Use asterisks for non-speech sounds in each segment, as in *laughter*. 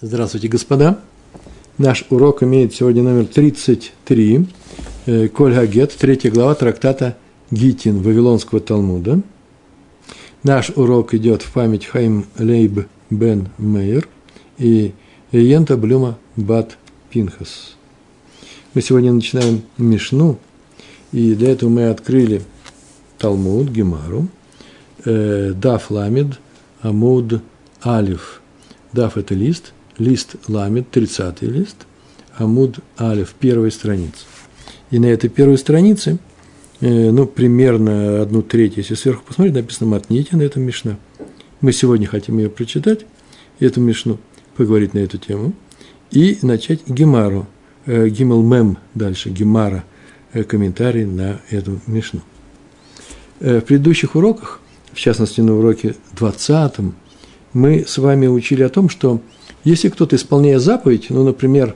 Здравствуйте, господа. Наш урок имеет сегодня номер 33. Э, Коль Гагет, третья глава трактата Гитин Вавилонского Талмуда. Наш урок идет в память Хайм Лейб Бен Мейер и Йента Блюма Бат Пинхас. Мы сегодня начинаем Мишну, и для этого мы открыли Талмуд, Гемару, э, Даф Ламид, Амуд Алиф. Даф – это лист, лист Ламид, 30 лист, Амуд Алиф, первая страница. И на этой первой странице, э, ну, примерно одну треть, если сверху посмотреть, написано Матните на этом Мишна. Мы сегодня хотим ее прочитать, эту Мишну, поговорить на эту тему, и начать Гемару, э, Гимел Мем дальше, Гемара, э, комментарий на эту Мишну. В предыдущих уроках, в частности на уроке 20, мы с вами учили о том, что если кто-то, исполняя заповедь, ну, например,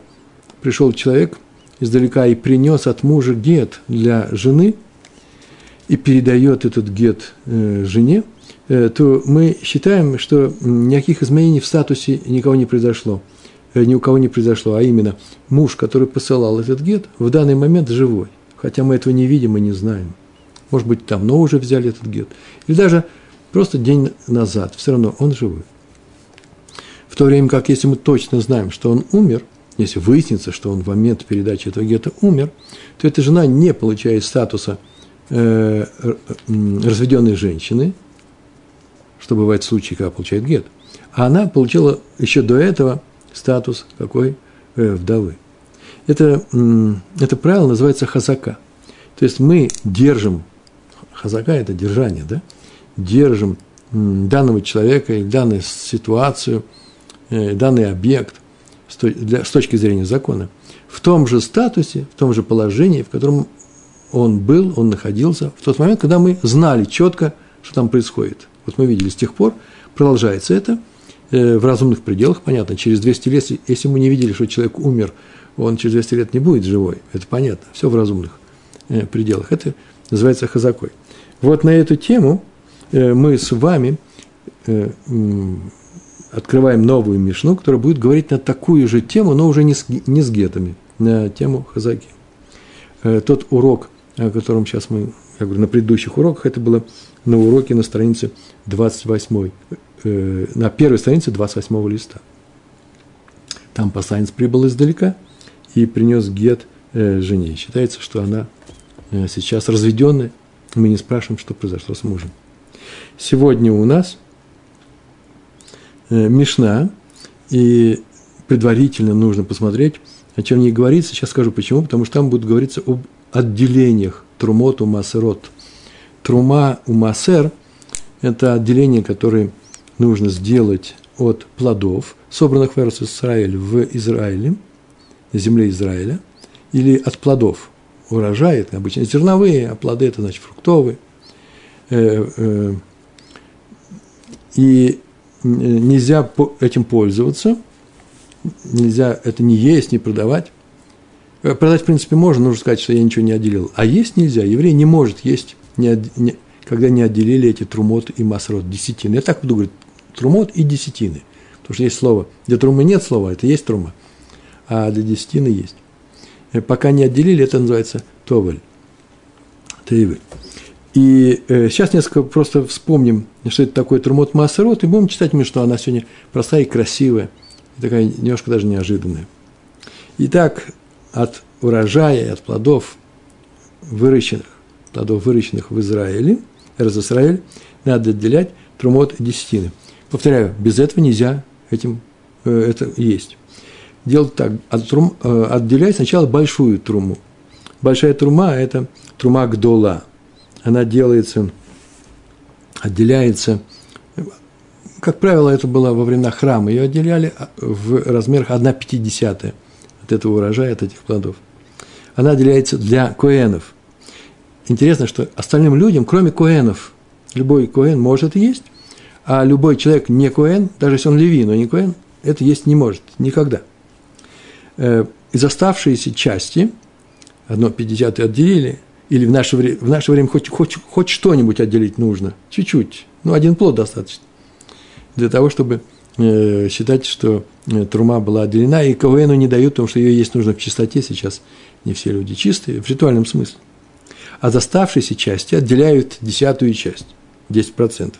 пришел человек издалека и принес от мужа гет для жены и передает этот гет э, жене, э, то мы считаем, что никаких изменений в статусе никого не произошло, э, ни у кого не произошло, а именно муж, который посылал этот гет, в данный момент живой, хотя мы этого не видим и не знаем. Может быть, давно уже взяли этот гет. Или даже просто день назад, все равно он живой. В то время как, если мы точно знаем, что он умер, если выяснится, что он в момент передачи этого гета умер, то эта жена не получает статуса э, разведенной женщины, что бывает в случае, когда получает гет, а она получила еще до этого статус какой э, вдовы. Это, э, это правило называется хазака. То есть мы держим, хазака – это держание, да? держим данного человека или данную ситуацию – данный объект с точки зрения закона в том же статусе, в том же положении, в котором он был, он находился в тот момент, когда мы знали четко, что там происходит. Вот мы видели с тех пор, продолжается это э, в разумных пределах, понятно, через 200 лет, если мы не видели, что человек умер, он через 200 лет не будет живой, это понятно, все в разумных э, пределах. Это называется хазакой. Вот на эту тему мы с вами открываем новую Мишну, которая будет говорить на такую же тему, но уже не с, не с гетами, на тему Хазаки. Э, тот урок, о котором сейчас мы, я говорю, на предыдущих уроках, это было на уроке на странице 28, э, на первой странице 28 листа. Там посланец прибыл издалека и принес гет э, жене. Считается, что она сейчас разведенная. Мы не спрашиваем, что произошло с мужем. Сегодня у нас Э, Мишна, и предварительно нужно посмотреть, о чем не говорится. Сейчас скажу почему, потому что там будет говориться об отделениях трумот у масерот. Трума у масер – это отделение, которое нужно сделать от плодов, собранных в Израиль в Израиле, на земле Израиля, или от плодов. Урожай – это обычно зерновые, а плоды – это, значит, фруктовые. Э, э, и нельзя этим пользоваться, нельзя это не есть, не продавать. Э, продать, в принципе, можно, нужно сказать, что я ничего не отделил. А есть нельзя, еврей не может есть, не, не, когда не отделили эти трумот и масрот, десятины. Я так буду говорить, трумот и десятины. Потому что есть слово, для трумы нет слова, это есть трума, а для десятины есть. Э, пока не отделили, это называется товель, тейвель. И э, сейчас несколько просто вспомним, что это такое Трумот Маасерот, и будем читать мне, что она сегодня простая и красивая, и такая немножко даже неожиданная. Итак, от урожая, от плодов выращенных, плодов выращенных в Израиле, Израиль, надо отделять Трумот десятины. Повторяю, без этого нельзя этим э, это есть. Делать так, от трум, э, отделять сначала большую труму. Большая трума – это трума гдола – она делается, отделяется, как правило, это было во времена храма, ее отделяли в размерах 1 пятидесятая от этого урожая, от этих плодов. Она отделяется для коэнов. Интересно, что остальным людям, кроме коэнов, любой коэн может есть, а любой человек не коэн, даже если он леви, но не коэн, это есть не может никогда. Э, из оставшейся части, одно пятидесятое отделили – или в наше, время, в наше время хоть, хоть, хоть что-нибудь отделить нужно, чуть-чуть, ну, один плод достаточно, для того, чтобы э, считать, что э, трума была отделена, и КВНу не дают, потому что ее есть нужно в чистоте. Сейчас не все люди чистые, в ритуальном смысле. А от части отделяют десятую часть, 10%.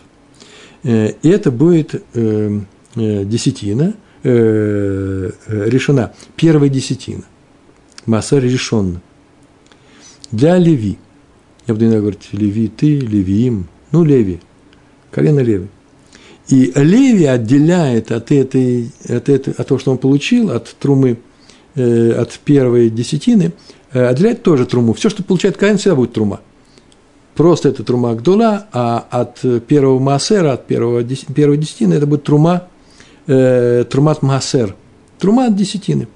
Э, и это будет э, э, десятина, решена, первая десятина. Масса решен. Для Леви. Я буду иногда говорить Леви ты, Левиим, ну, Леви, колено Леви. И Леви отделяет от, этой, от, этой, от того, что он получил, от трумы, э, от первой десятины, э, отделяет тоже труму. Все, что получает Каин, всегда будет трума – просто это трума Гдула, а от первого Маасера, от первого, первой десятины, это будет трума, э, трумат Маасер, трума от десятины.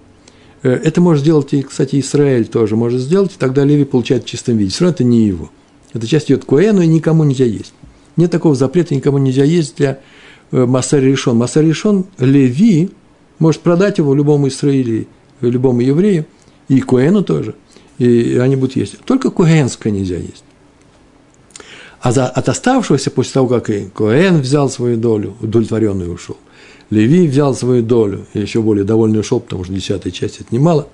Э, это может сделать, и, кстати, Израиль тоже может сделать, и тогда Леви получает в чистом виде. Все равно это не его. Эта часть идет к Коэну, и никому нельзя есть. Нет такого запрета, никому нельзя есть для э, Маасер решен. Маасер решен, Леви может продать его любому Израилю, любому еврею, и Коэну тоже, и они будут есть. Только Коэнское нельзя есть. А за, от оставшегося, после того, как и Коэн взял свою долю, удовлетворенный ушел, Леви взял свою долю, и еще более довольный ушел, потому что десятая часть – это немало,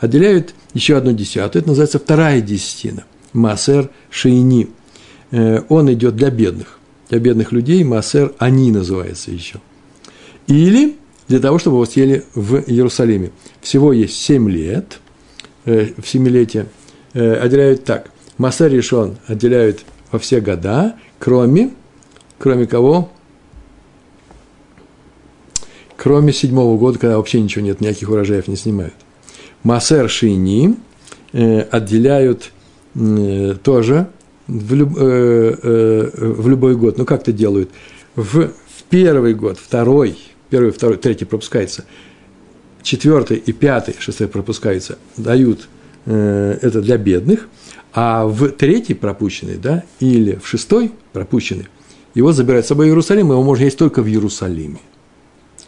отделяют еще одну десятую, это называется вторая десятина, Маасер Шейни. Э, он идет для бедных, для бедных людей, Маасер Они называется еще. Или для того, чтобы его съели в Иерусалиме. Всего есть семь лет, э, в семилетие, э, отделяют так. Маасер Решон отделяют во все года, кроме, кроме кого? Кроме седьмого года, когда вообще ничего нет, никаких урожаев не снимают. Масер Шини э, отделяют э, тоже в, люб, э, в любой год. Ну, как это делают? В, в первый год, второй, первый, второй, третий пропускается, четвертый и пятый, шестой пропускается, дают это для бедных – а в третий пропущенный, да, или в шестой пропущенный, его забирают с собой в Иерусалим, его можно есть только в Иерусалиме.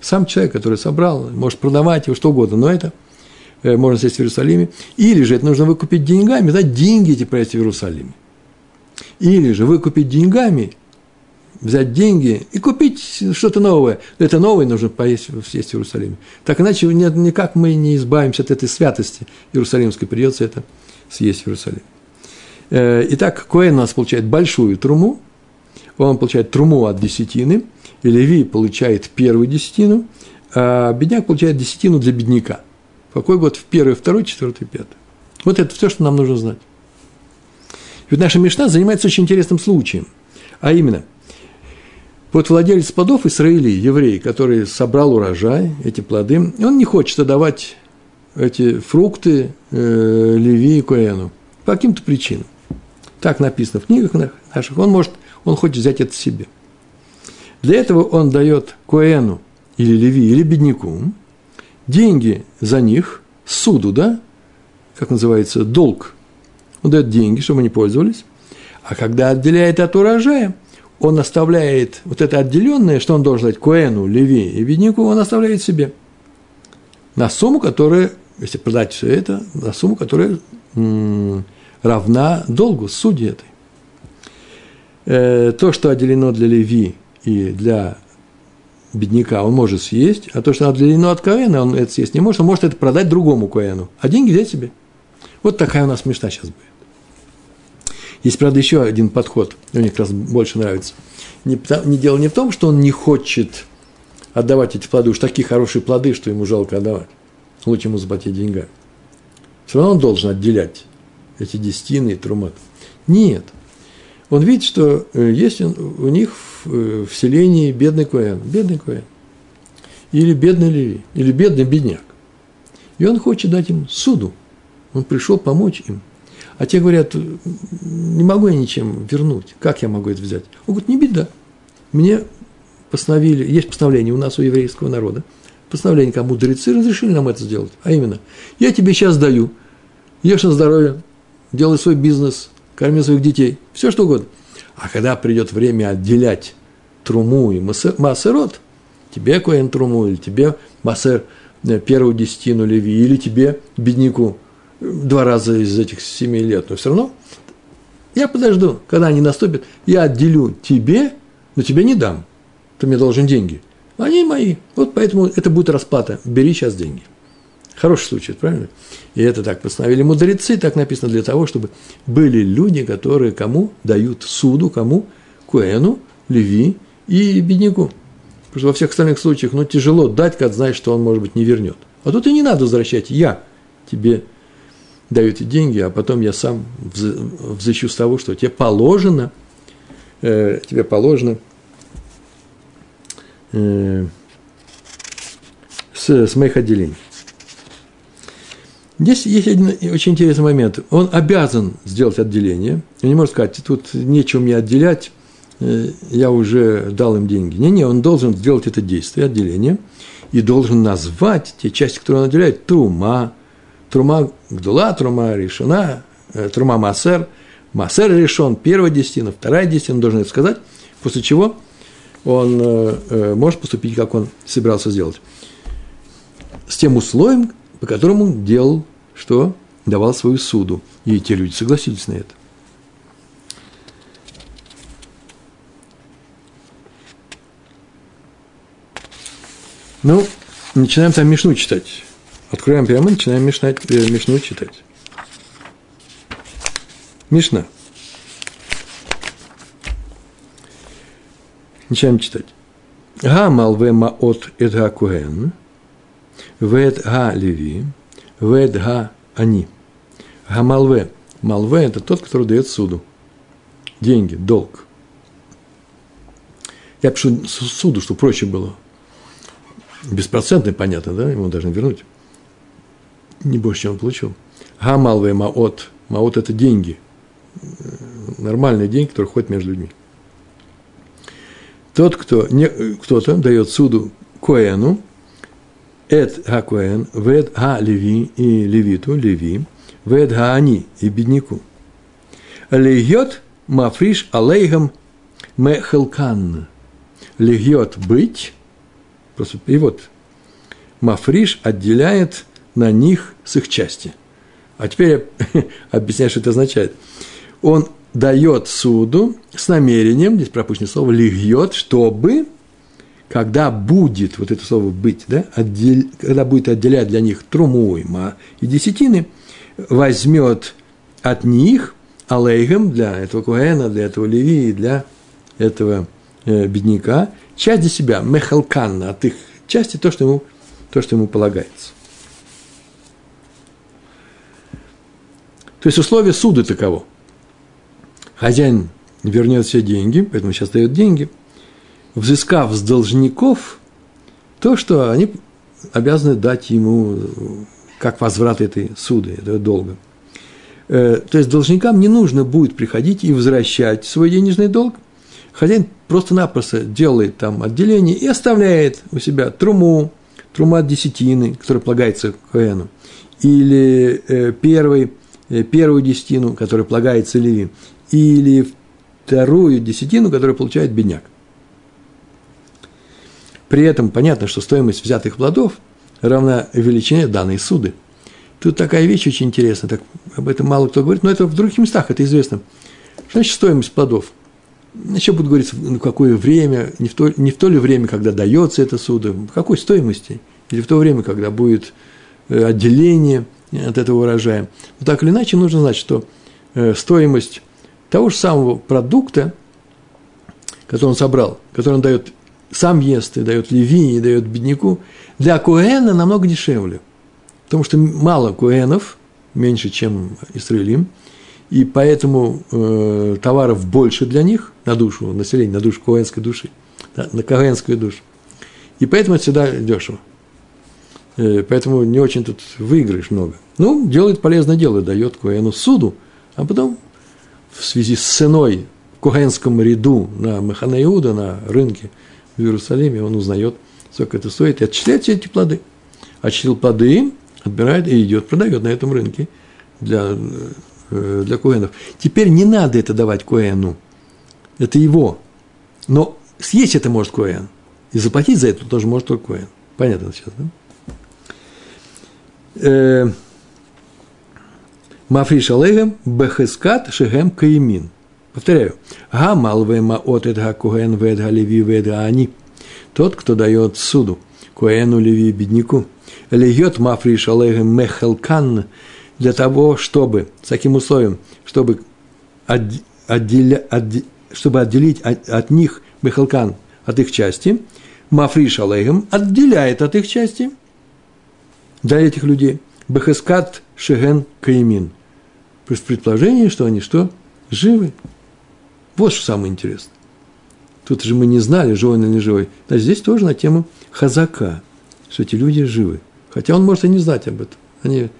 Сам человек, который собрал, может продавать его что угодно, но это э, можно съесть в Иерусалиме. Или же это нужно выкупить деньгами, да, деньги эти провести в Иерусалиме. Или же выкупить деньгами, взять деньги и купить что-то новое. Это новое нужно поесть, съесть в Иерусалиме. Так иначе никак мы не избавимся от этой святости иерусалимской, придется это съесть в Иерусалиме. Э, итак, Коэн у нас получает большую труму, он получает труму от десятины, Леви получает первую десятину, а бедняк получает десятину для бедняка. В какой год? В первый, второй, четвертый, пятый. Вот это все, что нам нужно знать. Ведь наша Мишна занимается очень интересным случаем. А именно, вот владелец плодов Израили, еврей, который собрал урожай, эти плоды, он не хочет отдавать эти фрукты э, Леви и Коэну по каким-то причинам. Так написано в книгах наших. Он может, он хочет взять это себе. Для этого он дает Коэну или Леви, или бедняку деньги за них, суду, да, как называется, долг. Он дает деньги, чтобы они пользовались. А когда отделяет от урожая, он оставляет вот это отделенное, что он должен дать Коэну, Леви и бедняку, он оставляет себе. На сумму, которая, если продать все это, на сумму, которая равна долгу судьи этой. Э, то, что отделено для Леви и для бедняка, он может съесть, а то, что отделено от Коэна, он это съесть не может, он может это продать другому Коэну, а деньги взять себе. Вот такая у нас мечта сейчас будет. Есть, правда, еще один подход, мне как раз больше нравится. Не, не дело не в том, что он не хочет отдавать эти плоды, уж такие хорошие плоды, что ему жалко отдавать. Лучше ему заплатить деньгами. Все равно он должен отделять эти десятины и трумат. Нет. Он видит, что э, есть у них в э, селении бедный Коэн, бедный Коэн, или бедный Леви, или бедный бедняк. И он хочет дать им суду. Он пришел помочь им. А те говорят, не могу я ничем вернуть. Как я могу это взять? Он говорит, не беда. Мне постановили, есть постановление у нас, у еврейского народа, постановление, как мудрецы разрешили нам это сделать. А именно, я тебе сейчас даю, ешь на здоровье, делай свой бизнес, корми своих детей, все что угодно. А когда придет время отделять труму и массерот, тебе коэн труму, или тебе массер э, первую десятину леви, или тебе, бедняку, два раза из этих семи лет, но все равно я подожду, когда они наступят, я отделю тебе, но тебе не дам, ты мне должен деньги. Они мои. Вот поэтому это будет расплата. Бери сейчас деньги. Хороший случай, правильно? И это так постановили мудрецы, так написано для того, чтобы были люди, которые кому дают суду, кому? Куэну, Леви и бедняку. Потому что во всех остальных случаях, ну, тяжело дать, когда знаешь, что он, может быть, не вернет. А тут и не надо возвращать. Я тебе даю эти деньги, а потом я сам взыщу с того, что тебе положено, э, тебе положено э, с, с моих отделений. Здесь есть один очень интересный момент. Он обязан сделать отделение. Он не может сказать, тут нечего мне отделять, э, я уже дал им деньги. Не-не, он должен сделать это действие, отделение, и должен назвать те части, которые он отделяет, трума, трума гдула, трума решена, э, трума массер, массер решен, первая десятина, вторая десятина, должен это сказать, после чего он э, может поступить, как он собирался сделать. С тем условием, по которому делал что? Давал свою суду. И те люди согласились на это. Ну, начинаем там Мишну читать. Откроем прямо, начинаем Мишна, э, Мишну читать. Мишна. Начинаем читать. Га малве маот эдга куэн, вед га леви, Ведга они. Гамалве. Малве – это тот, который дает суду. Деньги, долг. Я пишу суду, чтобы проще было. Беспроцентный, понятно, да? Ему должны вернуть. Не больше, чем он получил. Гамалве маот. Маот – это деньги. Нормальные деньги, которые ходят между людьми. Тот, кто не, кто-то дает суду Коэну, Эт Гакуэн, Вед Га Леви и Левиту, Леви, Вед Га Ани и бедняку. Легьет Мафриш Алейгам Мехелкан. Легьет быть, просто перевод, Мафриш отделяет на них с их части. А теперь я *laughs* объясняю, что это означает. Он дает суду с намерением, здесь пропущено слово, легьет, чтобы когда будет, вот это слово «быть», да, отдел, когда будет отделять для них труму и и десятины, возьмет от них алейгам для этого Куэна, для этого Леви, для этого э, бедняка, часть для себя, мехалканна, от их части то, что ему, то, что ему полагается. То есть условие суда таково. Хозяин вернет все деньги, поэтому сейчас дает деньги – взыскав с должников то, что они обязаны дать ему как возврат этой суды, этого долга. Э, то есть должникам не нужно будет приходить и возвращать свой денежный долг. Хозяин просто-напросто делает там отделение и оставляет у себя труму, трума от десятины, которая полагается Коэну, или э, первый, э, первую десятину, которая полагается Леви, или вторую десятину, которую получает бедняк. При этом понятно, что стоимость взятых плодов равна величине данной суды. Тут такая вещь очень интересная, так, об этом мало кто говорит, но это в других местах, это известно. Что значит стоимость плодов? Еще будут говорить, ну, какое время, не в, то, не в то ли время, когда дается эта суда, в какой стоимости, или в то время, когда будет э, отделение от этого урожая. Но так или иначе, нужно знать, что э, стоимость того же самого продукта, который он собрал, который он дает сам ест и дает леви, и дает бедняку, для Куэна намного дешевле. Потому что мало Куэнов, меньше, чем Исраилим, и поэтому э, товаров больше для них на душу населения, на душу коэнской души, да, на коэнскую душу. И поэтому это всегда дешево. Э, поэтому не очень тут выиграешь много. Ну, делает полезное дело, дает Коэну суду, а потом в связи с ценой в Куэнском ряду на Маханаиуда, на рынке – в Иерусалиме, он узнает, сколько это стоит, и отчисляет все эти плоды. Отчислил плоды, отбирает и идет, продает на этом рынке для, э, для Коэнов. Теперь не надо это давать Коэну. Это его. Но съесть это может Коэн. И заплатить за это тоже может только Коэн. Понятно сейчас, да? Э, Мафриш Алейгем Бехескат Шехем Каимин – Повторяю. Гамал вема от эдга куген ведга леви ведга они. тот, кто дает суду, Коэну Леви бедняку, льет мафриш алейхем мехелкан, для того, чтобы, с таким условием, чтобы, отделя, отде, чтобы отделить от, от них мехелкан, от их части, мафриш алейхем отделяет от их части, для этих людей, бехескат шеген каимин, при предположении, что они что? Живы. Вот что самое интересное. Тут же мы не знали, живой или не живой. А здесь тоже на тему хазака, что эти люди живы. Хотя он может и не знать об этом. Они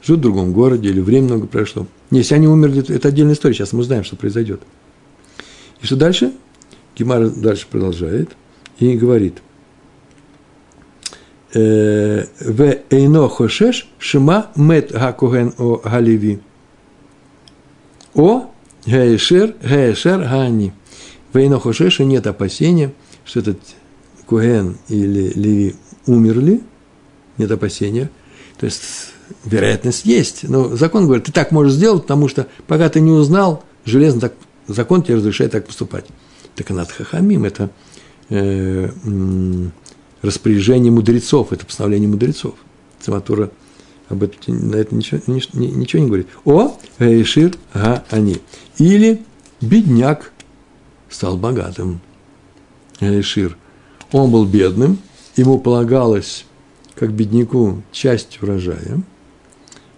живут в другом городе, или время много прошло. Если они умерли, это отдельная история. Сейчас мы знаем, что произойдет. И что дальше? Гемар дальше продолжает и говорит. «Э, в эйно хошеш шима мет гакоген о галиви. О гаешер гаешер гани. В эйно хошеш нет опасения, что этот Куген или Леви умерли, нет опасения. То есть вероятность есть. Но закон говорит, ты так можешь сделать, потому что пока ты не узнал, железно так, закон тебе разрешает так поступать. Так над хахамим это э, распоряжение мудрецов, это постановление мудрецов. Циматура об этом, на это ничего, ничего не говорит. О, Эйшир Га Они. Или бедняк стал богатым. Эйшир. Он был бедным, ему полагалось, как бедняку, часть урожая,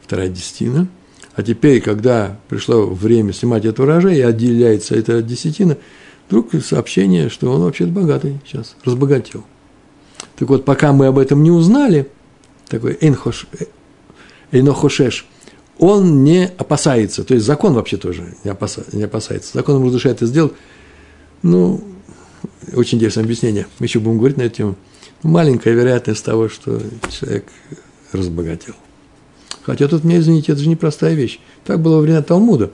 вторая десятина. А теперь, когда пришло время снимать этот урожай и отделяется эта десятина, вдруг сообщение, что он вообще-то богатый сейчас, разбогател. Так вот, пока мы об этом не узнали, такой энхош, эйнохошеш, он не опасается, то есть закон вообще тоже не, опаса, не опасается. Закон ему разрешает это сделать, ну, очень интересное объяснение, мы еще будем говорить на эту тему. Маленькая вероятность того, что человек разбогател. Хотя тут мне, извините, это же непростая вещь. Так было во время Талмуда.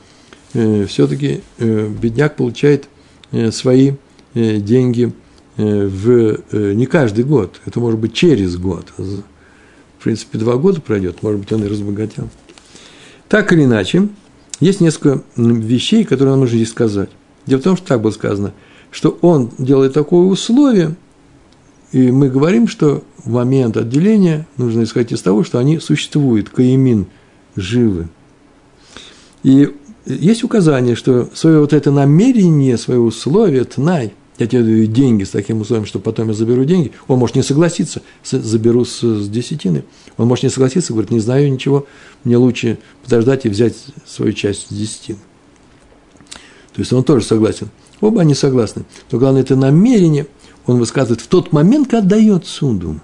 Э, Все-таки э, бедняк получает э, свои деньги – в, не каждый год, это может быть через год. В принципе, два года пройдет, может быть, он и разбогател. Так или иначе, есть несколько вещей, которые нам нужно здесь сказать. Дело в том, что так было сказано, что он делает такое условие, и мы говорим, что в момент отделения нужно исходить из того, что они существуют, каимин, живы. И есть указание, что свое вот это намерение, свое условие, тнай – я тебе даю деньги с таким условием, что потом я заберу деньги, он может не согласиться, заберу с, с десятины, он может не согласиться, говорит, не знаю ничего, мне лучше подождать и взять свою часть с десятины. То есть он тоже согласен. Оба они согласны. Но главное, это намерение он высказывает в тот момент, когда дает суду.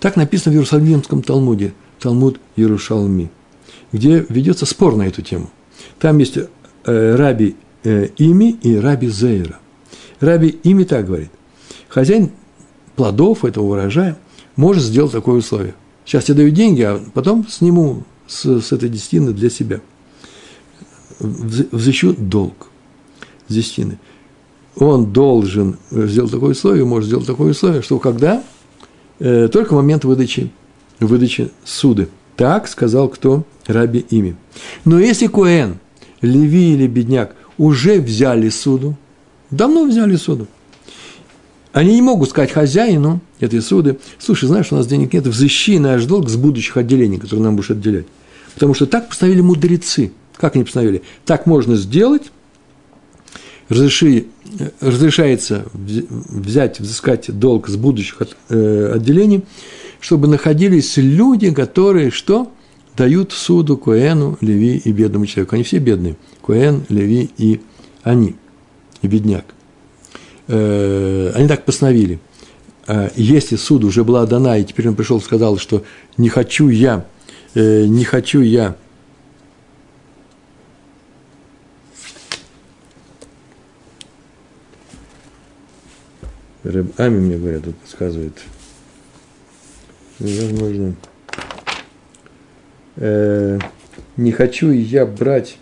Так написано в Иерусалимском Талмуде, Талмуд Иерушалми, где ведется спор на эту тему. Там есть э, раби э, Ими и раби Зейра. Раби ими так говорит. Хозяин плодов этого урожая может сделать такое условие. Сейчас я даю деньги, а потом сниму с, с этой десятины для себя. Взыщу долг с десятины. Он должен сделать такое условие, может сделать такое условие, что когда? Э, только момент выдачи, выдачи суды. Так сказал кто? Раби ими. Но если Куэн, Леви или бедняк уже взяли суду, Давно взяли суду. Они не могут сказать хозяину этой суды, слушай, знаешь, у нас денег нет, взыщи наш долг с будущих отделений, которые нам будешь отделять. Потому что так постановили мудрецы. Как они постановили? Так можно сделать, разреши, разрешается взять, взыскать долг с будущих от, э, отделений, чтобы находились люди, которые что? Дают суду Коэну, Леви и бедному человеку. Они все бедные. Коэн, Леви и они – бедняк. Э, они так постановили. Э, если суд уже была дана, и теперь он пришел и сказал, что не хочу я, э, не хочу я Рэб Ами мне говорят, тут подсказывает. Возможно. Э, не хочу я брать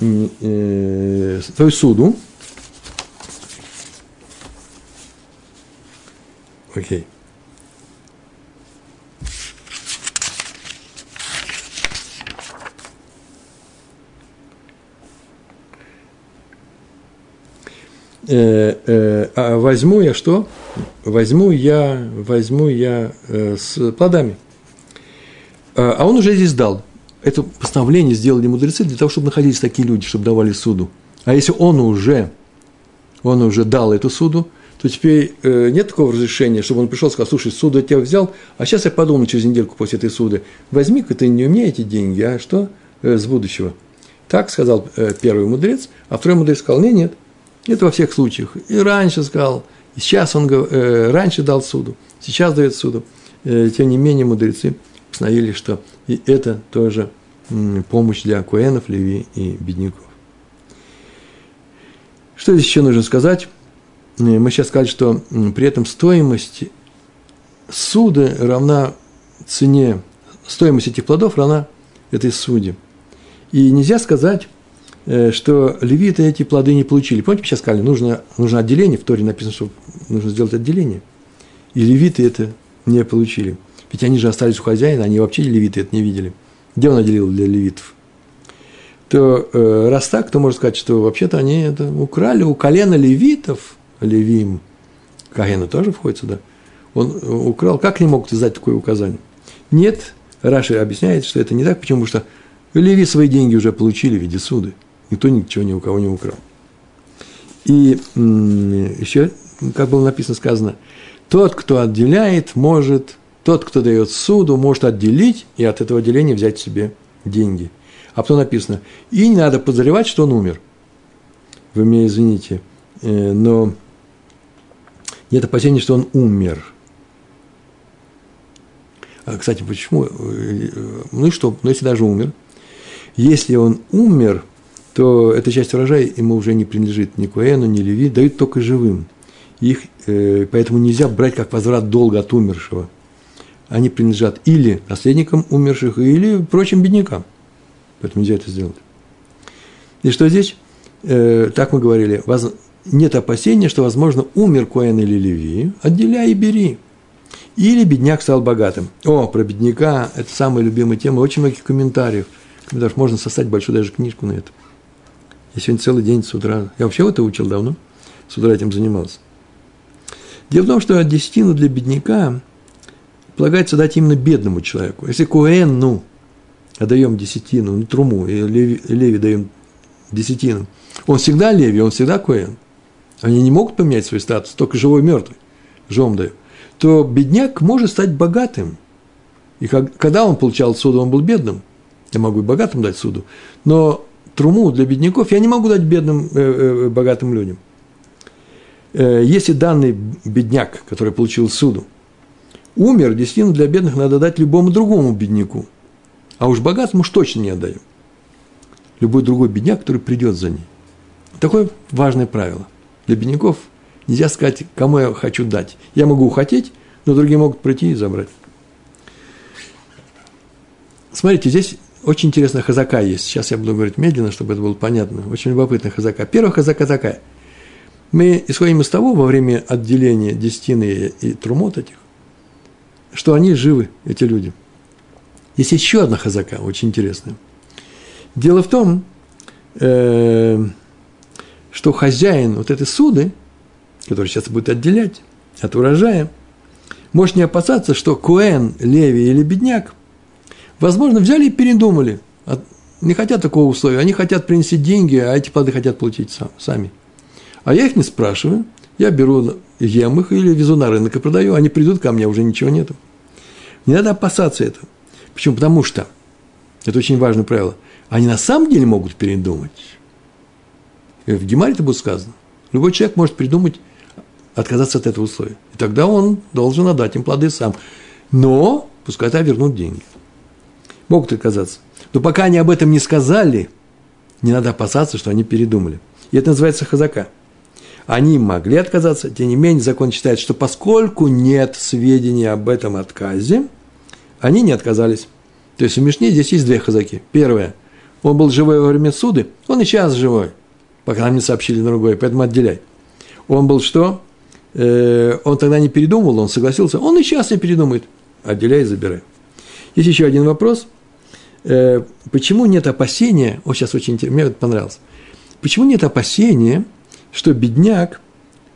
э, свою суду. Окей. э, э, а возьму я что? Возьму я, возьму я э, с плодами. А, а он уже здесь дал. Это постановление сделали мудрецы для того, чтобы находились такие люди, чтобы давали суду. А если он уже, он уже дал эту суду, то теперь э, нет такого разрешения, чтобы он пришел и сказал, слушай, суду я тебя взял, а сейчас я подумаю через недельку после этой суды, возьми-ка ты не у меня эти деньги, а что э, с будущего. Так сказал э, первый мудрец, а второй мудрец сказал, нет, нет, это во всех случаях. И раньше сказал, и сейчас он э, раньше дал суду, сейчас дает суду. Э, тем не менее, мудрецы постановили, что и это тоже помощь для куэнов, леви и бедняков. Что здесь еще нужно сказать? Э, мы сейчас сказали, что при этом стоимость суды равна цене, стоимость этих плодов равна этой суде. И нельзя сказать, э, что левиты эти плоды не получили. Помните, мы сейчас сказали, нужно, нужно отделение, в Торе написано, что нужно сделать отделение. И левиты это не получили. Ведь они же остались у хозяина, они вообще левиты это не видели. Где он отделил для левитов? То э, раз так, то можно сказать, что вообще-то они это украли у колена левитов, левим, Кагена тоже входит сюда, он э, украл, как они могут издать такое указание? Нет, Раши объясняет, что это не так, почему что Леви свои деньги уже получили в виде суды. Никто ничего ни у кого не украл. И еще, как было написано, сказано, тот, кто отделяет, может, тот, кто дает суду, может отделить и от этого отделения взять себе деньги. А потом написано, и не надо подозревать, что он умер. Вы меня извините, э, но нет опасения, что он умер. А, кстати, почему? Э, э, ну и что? Ну, если даже умер – если он умер, то эта часть урожая ему уже не принадлежит ни Куэну, ни Леви, дают только живым. Их, э, поэтому нельзя брать как возврат долга от умершего. Они принадлежат или наследникам умерших, или прочим беднякам. Поэтому нельзя это сделать. И что здесь? Э, так мы говорили, воз, нет опасения, что, возможно, умер Коэн или Леви, отделяй и бери. Или бедняк стал богатым. О, про бедняка, это самая любимая тема, очень многих комментариев – даже можно составить большую даже книжку на это. Я сегодня целый день с утра, я вообще это учил давно, с утра этим занимался. Дело в том, что десятину для бедняка полагается дать именно бедному человеку. Если Куэну отдаем десятину, ну, труму, и Леви, Леви даем десятину, он всегда Леви, он всегда Куэн. Они не могут поменять свой статус, только живой мертвый, живом даю. То бедняк может стать богатым. И когда он получал суду, он был бедным – я могу и богатым дать суду, но труму для бедняков я не могу дать бедным, э, э, богатым людям. Э, если данный бедняк, который получил суду, умер, десятину для бедных надо дать любому другому бедняку. А уж богатому уж точно не отдаю. Любой другой бедняк, который придет за ней. Такое важное правило. Для бедняков нельзя сказать, кому я хочу дать. Я могу хотеть, но другие могут прийти и забрать. Смотрите, здесь очень интересная хазака есть. Сейчас я буду говорить медленно, чтобы это было понятно. Очень любопытная хазака. Первая хазака такая. Мы исходим из того, во время отделения десятины и трумот этих, что они живы, эти люди. Есть еще одна хазака, очень интересная. Дело в том, э, что хозяин вот этой суды, который сейчас будет отделять от урожая, может не опасаться, что Куэн, Леви или Бедняк Возможно, взяли и передумали. Не хотят такого условия. Они хотят принести деньги, а эти плоды хотят получить сам, сами. А я их не спрашиваю. Я беру, ем их или везу на рынок и продаю. Они придут ко мне, уже ничего нету. Не надо опасаться этого. Почему? Потому что, это очень важное правило, они на самом деле могут передумать. В Гемаре это будет сказано. Любой человек может придумать отказаться от этого условия. И тогда он должен отдать им плоды сам. Но пускай тогда вернут деньги могут отказаться. Но пока они об этом не сказали, не надо опасаться, что они передумали. И это называется хазака. Они могли отказаться, тем не менее закон считает, что поскольку нет сведений об этом отказе, они не отказались. То есть в Мишне здесь есть две хазаки. Первое, он был живой во время суды, он и сейчас живой, пока нам не сообщили другое, поэтому отделяй. Он был что? Э, он тогда не передумал, он согласился, он и сейчас не передумает. Отделяй и забирай. Есть еще один вопрос – Э, почему нет опасения, вот сейчас очень интересно, мне это понравилось, почему нет опасения, что бедняк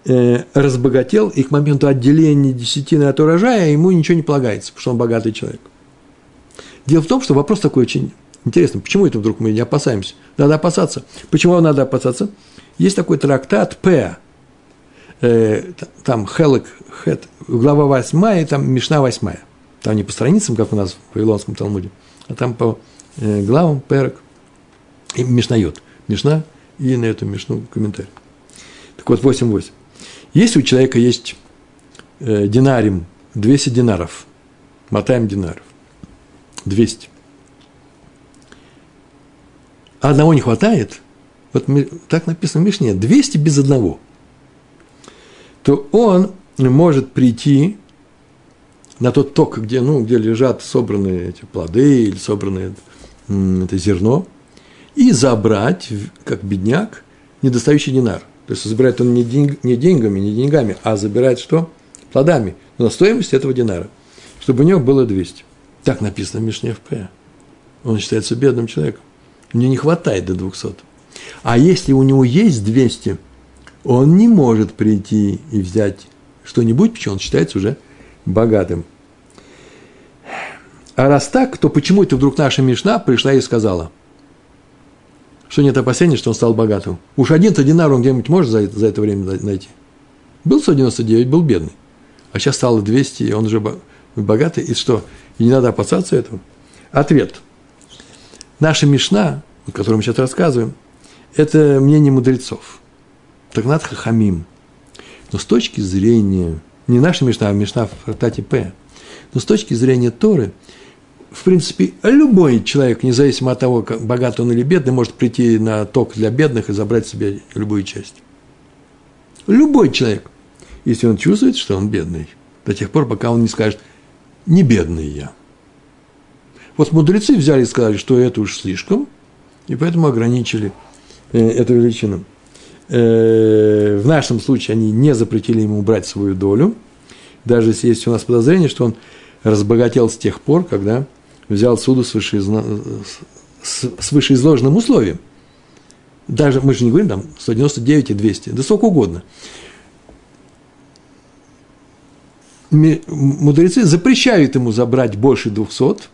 разбогател, и к моменту отделения десятины от урожая ему ничего не полагается, потому что он богатый человек. Дело в том, что вопрос такой очень интересный. Почему это вдруг мы не опасаемся? Надо опасаться. Почему надо опасаться? Есть такой трактат П. Э, там Хелек, Хет, глава 8, и там Мишна 8. Там не по страницам, как у нас в Вавилонском Талмуде, а там по э, главам, Перек и Мишнает. Мишна и на эту Мишну комментарий. Так вот, 8.8. Если у человека есть э, динарим, 200 динаров, мотаем динаров, 200, а одного не хватает, вот так написано в Мишне, 200 без одного, то он может прийти на тот ток, где, ну, где лежат собранные эти плоды или собранное это зерно, и забрать, как бедняк, недостающий динар. То есть забирает он не, деньг, не деньгами, не деньгами, а забирает что? Плодами, на стоимость этого динара, чтобы у него было 200. Так написано в Мишне в П. Он считается бедным человеком. Мне не хватает до 200. А если у него есть 200, он не может прийти и взять что-нибудь, почему он считается уже богатым. А раз так, то почему это вдруг наша Мишна пришла и сказала – что нет опасения, что он стал богатым. Уж один-то динар он где-нибудь может за, за это время найти. Был 199, был бедный. А сейчас стало 200, и он уже богатый. И что? И не надо опасаться этого? Ответ. Наша Мишна, о которой мы сейчас рассказываем, это мнение мудрецов. Так надо хахамим. Но с точки зрения, не наша Мишна, а Мишна в Фратате П, но с точки зрения Торы – в принципе, любой человек, независимо от того, как богат он или бедный, может прийти на ток для бедных и забрать себе любую часть. Любой человек, если он чувствует, что он бедный, до тех пор, пока он не скажет, не бедный я. Вот мудрецы взяли и сказали, что это уж слишком, и поэтому ограничили э, эту величину. Э, в нашем случае они не запретили ему брать свою долю, даже если есть у нас подозрение, что он разбогател с тех пор, когда взял суду с, вышеизна... с вышеизложенным условием. Даже мы же не говорим там 199 и 200, да сколько угодно. Мудрецы запрещают ему забрать больше 200,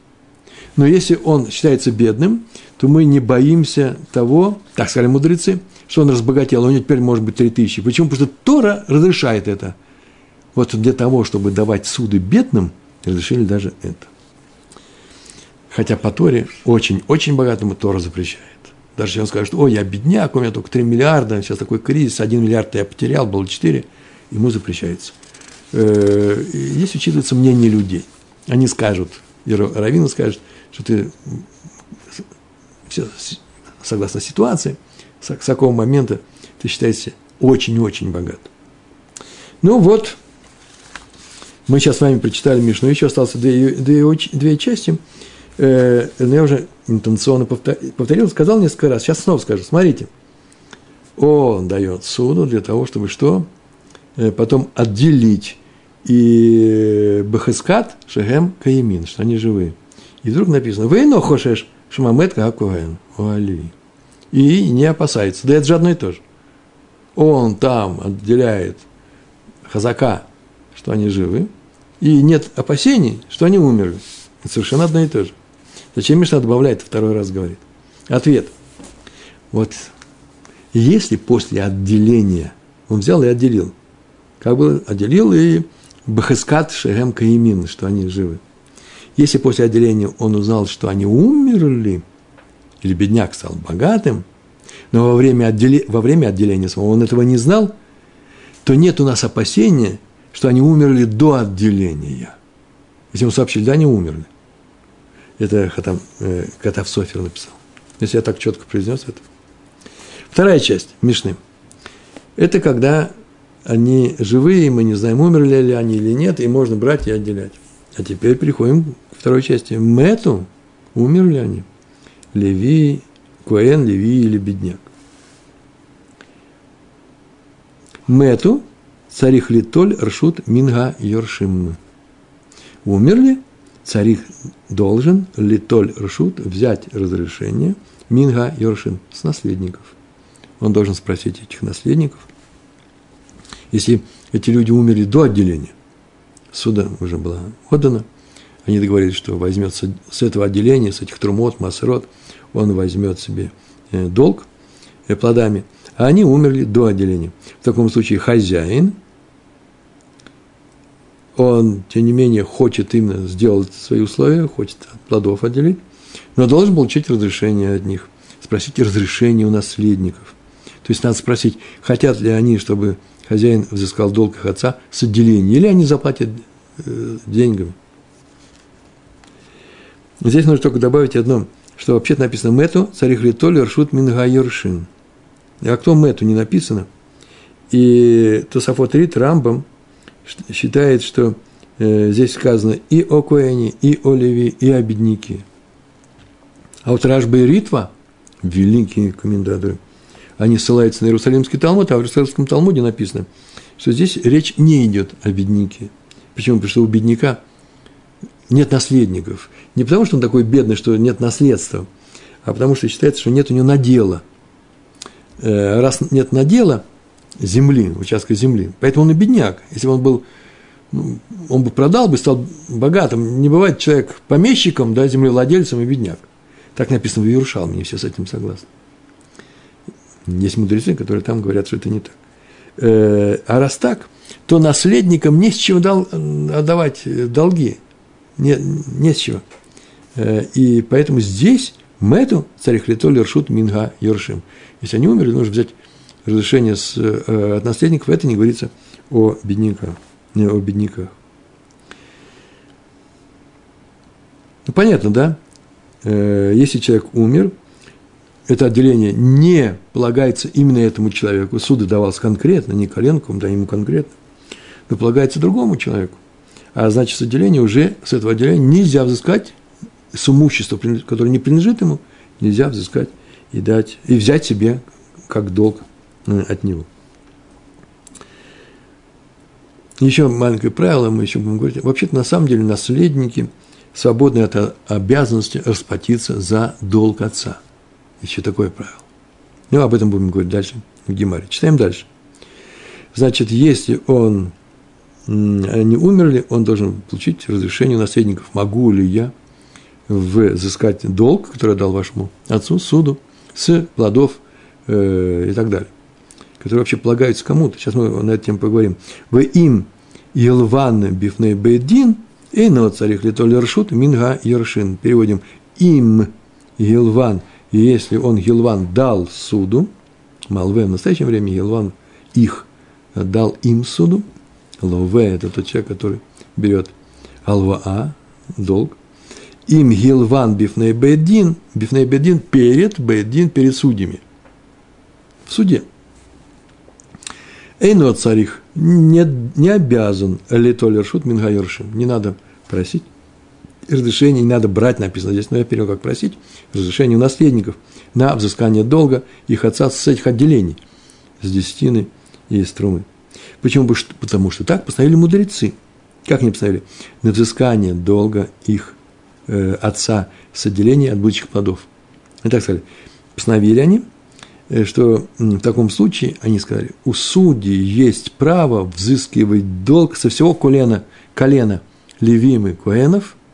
но если он считается бедным, то мы не боимся того, так сказали мудрецы, что он разбогател, у него теперь может быть 3000. Почему? Потому что Тора разрешает это. Вот для того, чтобы давать суды бедным, разрешили даже это. Хотя по Торе очень-очень богатому Тора запрещает. Даже если он скажет, ой, я бедняк, у меня только 3 миллиарда, сейчас такой кризис, 1 миллиард я потерял, было 4, ему запрещается. Э, здесь учитывается мнение людей. Они скажут, Равина скажет, что ты все, согласно ситуации, с какого момента ты считаешься очень-очень богат. Ну вот, мы сейчас с вами прочитали Мишну, еще осталось две, две, две части – э, я уже интенционно повторил, сказал несколько раз, сейчас снова скажу, смотрите, он дает суду для того, чтобы что? Э, потом отделить и Бахескат, Шехем, Каимин, что они живые. И вдруг написано, вы но хошеш Шмамет Каакуэн, Уали. И не опасается. Да это же одно и то же. Он там отделяет Хазака, что они живы, и нет опасений, что они умерли. Это совершенно одно и то же. Зачем Мишна добавляет, второй раз говорит? Ответ. Вот если после отделения, он взял и отделил, как бы отделил и Бахескат Шехем Каимин, что они живы. Если после отделения он узнал, что они умерли, или бедняк стал богатым, но во время, отделе, во время отделения самого он этого не знал, то нет у нас опасения, что они умерли до отделения. Если ему сообщили, да, они умерли. Это Хатам, э, Катав Софер написал. Если я так четко произнес это. Вторая часть Мишны. Это когда они живые, мы не знаем, умерли ли они или нет, и можно брать и отделять. А теперь переходим к второй части. Мету, умерли они. Леви, Куэн, Леви или бедняк. Мету, царих литоль, ршут, минга, йоршим. Умерли, царих должен литоль ршут взять разрешение Минга Йоршин с наследников. Он должен спросить этих наследников, Если эти люди умерли до отделения, суда уже была отдана, они договорились, что возьмет с этого отделения, с этих трумот, массерот, он возьмет себе э, долг э, плодами, а они умерли до отделения. В таком случае хозяин, он, тем не менее, хочет именно сделать свои условия, хочет от плодов отделить, но должен получить разрешение от них, спросить разрешение у наследников. То есть надо спросить, хотят ли они, чтобы хозяин взыскал долг их отца с отделения, или они заплатят э, деньгами. Здесь нужно только добавить одно, что вообще-то написано «Мету царих литоли ршут минга йоршин». А кто Мету не написано? И Тософот Рит Рамбам считает, что э, здесь сказано и о Коэне, и о Леви, и о бедняке. А вот Рашба и Ритва, великие комментаторы, они ссылаются на Иерусалимский Талмуд, а в Иерусалимском Талмуде написано, что здесь речь не идет о бедняке. Почему? Потому что у бедняка нет наследников. Не потому, что он такой бедный, что нет наследства, а потому что считается, что нет у него надела. Э, раз нет надела земли, участка земли, поэтому он и бедняк. Если бы он был, ну, он бы продал, бы стал богатым. Не бывает человек помещиком, да, землевладельцем и бедняк. Так написано в Иерушалме, не все с этим согласны. Есть мудрецы, которые там говорят, что это не так. Э, а раз так, то наследникам не с чего дал, отдавать долги. Не, не с чего. Э, и поэтому здесь Мэту царь Хлитоли Ршут Минга Йоршим. Если они умерли, нужно взять разрешение с, э, от наследников. Это не говорится о бедняках. Не о бедняках. Ну, понятно, да? Э, если человек умер, это отделение не полагается именно этому человеку. Суды давался конкретно, не коленком, да ему конкретно, но полагается другому человеку. А значит, с отделения уже, с этого отделения нельзя взыскать с имущества, которое не принадлежит ему, нельзя взыскать и дать, и взять себе как долг э, от него. Еще маленькое правило, мы еще будем говорить. Вообще-то, на самом деле, наследники свободны от обязанности расплатиться за долг отца – еще такое правило. Ну, об этом будем говорить дальше в Гемаре. Читаем дальше. Значит, если он не умерли, он должен получить разрешение наследников. Могу ли я взыскать долг, который я дал вашему отцу, суду, с плодов э, и так далее, которые вообще полагаются кому-то. Сейчас мы на эту тему поговорим. В им Елван бифней бейдин, на царих литоль ршут минга ершин. Переводим им Елван – если он Гилван дал суду, Малве в настоящее время Гилван их дал им суду, Лове – это тот человек, который берет Алваа, долг, им Гилван Бифней Бедин, Бифней Бедин перед Бедин, перед судьями. В суде. Эйно царих не, не обязан литолершут мингайоршим. Не надо просить разрешение не надо брать, написано здесь, но я перевел как просить, разрешение у наследников на взыскание долга их отца с этих отделений, с десятины и из трумы. Почему? Потому что так постановили мудрецы. Как они постановили? На взыскание долга их э, отца с отделения от будущих плодов. И так сказали. Постановили они, что в таком случае, они сказали, у судей есть право взыскивать долг со всего колена, колена Левимы Коэнов –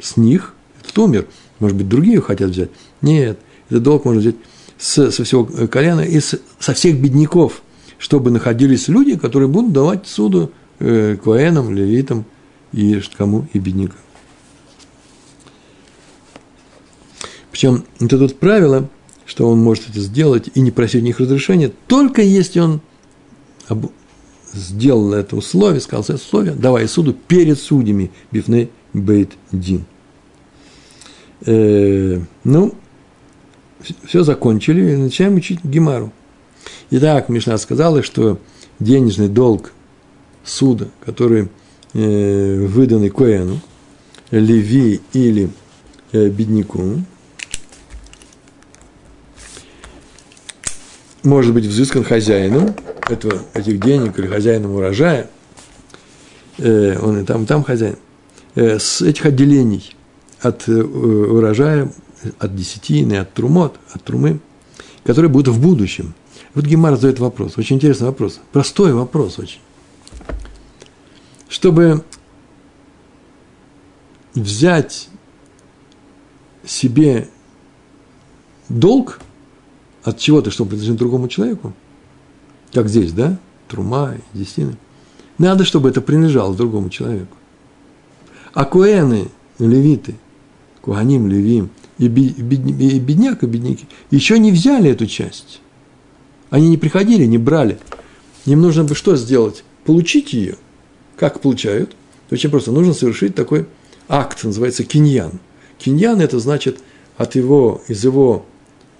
с них, этот умер, может быть, другие хотят взять. Нет, этот долг можно взять с, со всего колена и с, со всех бедняков, чтобы находились люди, которые будут давать суду э, коэнам, левитам и кому, и беднякам. Причем это тут правило, что он может это сделать и не просить у них разрешения, только если он об... сделал это условие, сказал это условие, давай суду перед судьями Бифней Бейт Дин. Э, ну, все закончили, и начинаем учить Гемару. Итак, Мишна сказала, что денежный долг суда, который э, выданный Коэну, Леви или э, бедняку, может быть взыскан хозяину этого, этих денег или хозяином урожая, э, он и там, и там хозяин, э, с этих отделений – от э, урожая, от десятины, от трумот, от трумы, которые будут в будущем. Вот Гемар задает вопрос, очень интересный вопрос, простой вопрос очень. Чтобы взять себе долг от чего-то, что принадлежит другому человеку, как здесь, да, трума, десятины, надо, чтобы это принадлежало другому человеку. А куэны, левиты, куаним, левим, и бедняк, и бедняки еще не взяли эту часть. Они не приходили, не брали. Им нужно бы что сделать? Получить ее. Как получают? Очень просто. Нужно совершить такой акт, называется киньян. Киньян – это значит от его, из его